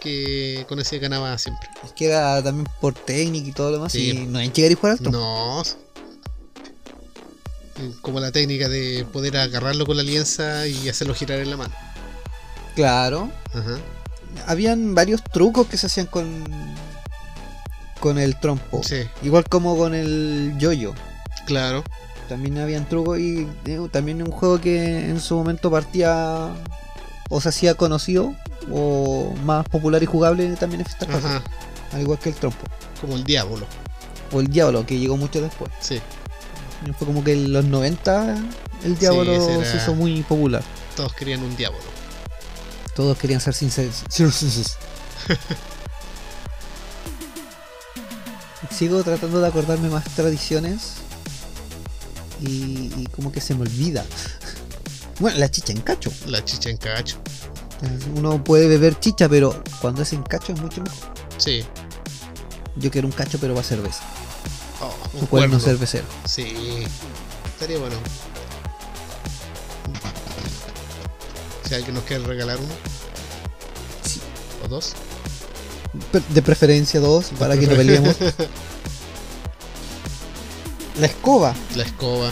que con ese ganaba siempre. Es que era también por técnica y todo lo demás. Sí. Y no hay que llegar y jugar trompo. No. Como la técnica de poder agarrarlo con la alianza y hacerlo girar en la mano. Claro. Ajá. Habían varios trucos que se hacían con. con el trompo. Sí, Igual como con el yoyo. claro. También habían trucos y eh, también un juego que en su momento partía o se hacía conocido o más popular y jugable también en Patrias, Ajá. al igual que el trompo. Como el diablo. O el diablo, que llegó mucho después. Sí. Fue como que en los 90 el diablo era- se hizo muy popular. Todos querían un diablo. Todos querían ser sinceros. Sigo tratando de acordarme más tradiciones y, y como que se me olvida. Bueno, la chicha en cacho. La chicha en cacho. Uno puede beber chicha, pero cuando es en cacho es mucho mejor. Sí. Yo quiero un cacho, pero va a cerveza. Oh, Un cuerno cervecero. Sí. Estaría bueno. Si alguien nos quiere regalar uno. Sí. O dos. De preferencia dos, para que no peleemos. La escoba. La escoba.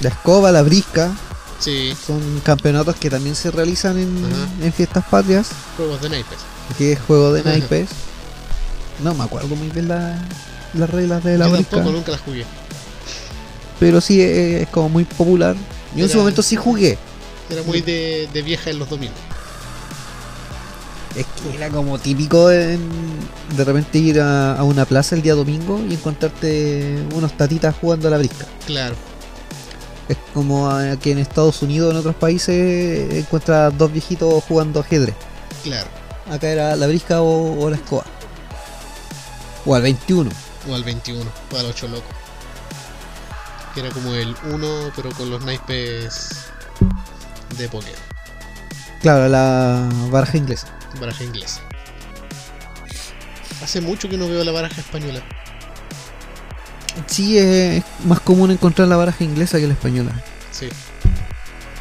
La escoba, la brisca, Sí. son campeonatos que también se realizan en, en fiestas patrias, Juegos de naipes. que es juego de naipes. No me acuerdo muy bien la- las reglas de la Yo tampoco nunca las jugué. pero sí es, es como muy popular. Yo en su momento sí jugué. Era muy de, de vieja en los domingos. Es que era como típico en, de repente ir a, a una plaza el día domingo y encontrarte unos tatitas jugando a la brisca. Claro. Como a- que en Estados Unidos o en otros países encuentras dos viejitos jugando ajedrez. Claro. Acá era la brisca o, o la escoba. O al 21. O al 21. O al 8 loco. Que era como el 1, pero con los naipes de póker. Claro, la baraja inglesa. Baraja inglesa. Hace mucho que no veo la baraja española. Sí, es más común encontrar la baraja inglesa que la española. Sí,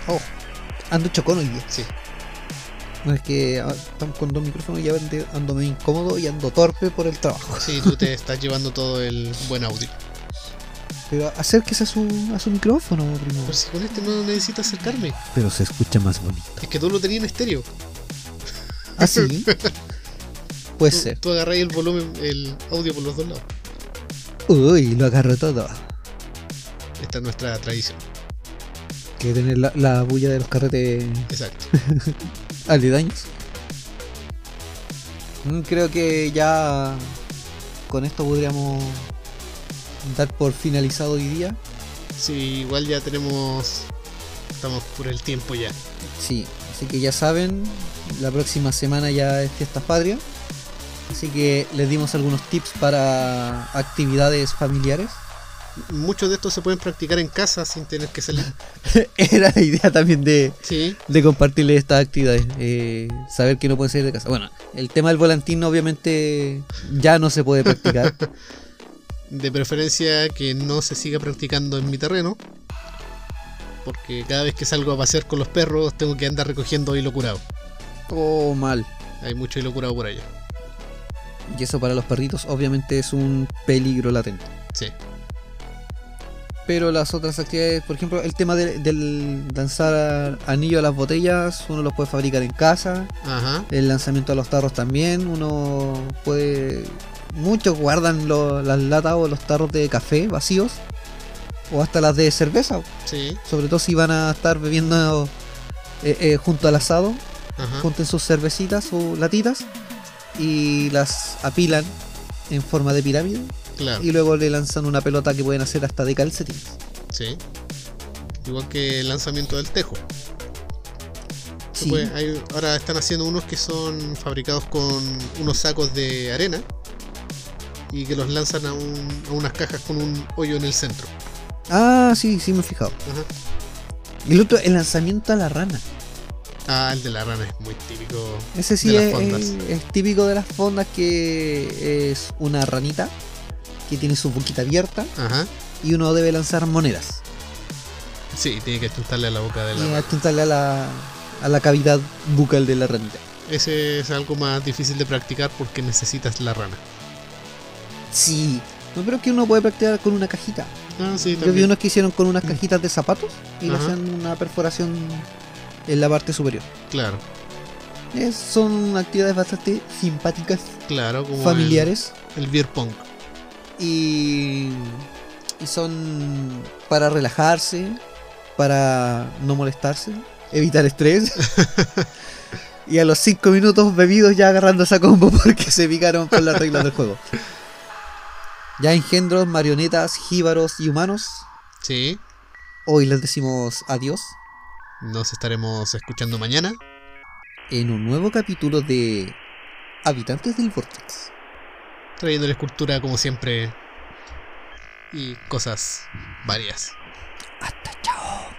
Oh, ando chocón hoy día. sí. No es que ah, estamos con dos micrófonos y ya ando- medio incómodo y ando torpe por el trabajo. Sí, tú te estás llevando todo el buen audio. Pero acérquese a su, a su micrófono, primo. Pero si con este no necesito acercarme. Pero se escucha más bonito. Es que tú lo tenías en estéreo. ¿Ah, sí? Puede Tú, ser. tú agarrás el volumen, el audio por los dos lados. Uy, lo agarro todo. Esta es nuestra tradición. Que tener la, la bulla de los carretes Exacto. aledaños. Mm, Creo que ya con esto podríamos dar por finalizado hoy día. Sí, igual ya tenemos. Estamos por el tiempo ya. Sí, así que ya saben, la próxima semana ya es Fiestas Patrias. Así que les dimos algunos tips para actividades familiares. Muchos de estos se pueden practicar en casa sin tener que salir. Era la idea también de, Sí, de compartirles estas actividades. eh, saber que no pueden salir de casa. Bueno, el tema del volantín obviamente ya no se puede practicar. de preferencia que no se siga practicando en mi terreno. Porque cada vez que salgo a pasear con los perros tengo que andar recogiendo hilo curado. o mal. Hay mucho hilo curado por allá. Y eso para los perritos obviamente es un peligro latente. Sí, Pero las otras actividades, por ejemplo, el tema de- del lanzar anillo a las botellas, uno los puede fabricar en casa. ajá, El lanzamiento a los tarros también, uno puede... Muchos guardan lo- las latas o los tarros de café vacíos. O hasta las de cerveza. sí, Sobre todo si van a estar bebiendo eh, eh, junto al asado. ajá. Junten sus cervecitas o latitas. Y las apilan en forma de pirámide. Claro, Y luego le lanzan una pelota que pueden hacer hasta de calcetines. sí. Igual que el lanzamiento del tejo. Sí. puede- hay- ahora están haciendo unos que son fabricados con unos sacos de arena y que los lanzan a, un- a unas cajas con un hoyo en el centro. Ah, sí, sí me he fijado. Ajá. Y el otro, el lanzamiento a la rana. Ah, el de la rana es muy típico. Ese sí De las es, fondas. es- es típico de las fondas que es una ranita que tiene su boquita abierta Ajá. y uno debe lanzar monedas. Sí, tiene que chuntarle a la boca de la Y rana. apuntarle a la, a la cavidad bucal de la ranita. Ese es algo más difícil de practicar porque necesitas la rana. Sí. No creo que uno puede practicar con una cajita. Ah, sí, Yo vi unos que hicieron con unas cajitas de zapatos y le hacían una perforación en la parte superior. Claro, Es- son actividades bastante simpáticas, claro, como familiares El, el beer pong. y, y son para relajarse, para no molestarse, evitar estrés. y a los 5 minutos bebidos ya agarrando esa combo porque se picaron con las reglas del juego. Ya engendros, marionetas, jíbaros y humanos. Sí, Hoy les decimos adiós nos estaremos escuchando mañana. En un nuevo capítulo de Habitantes del Vortex. Trayendo la escultura como siempre. Y cosas varias. Hasta chao.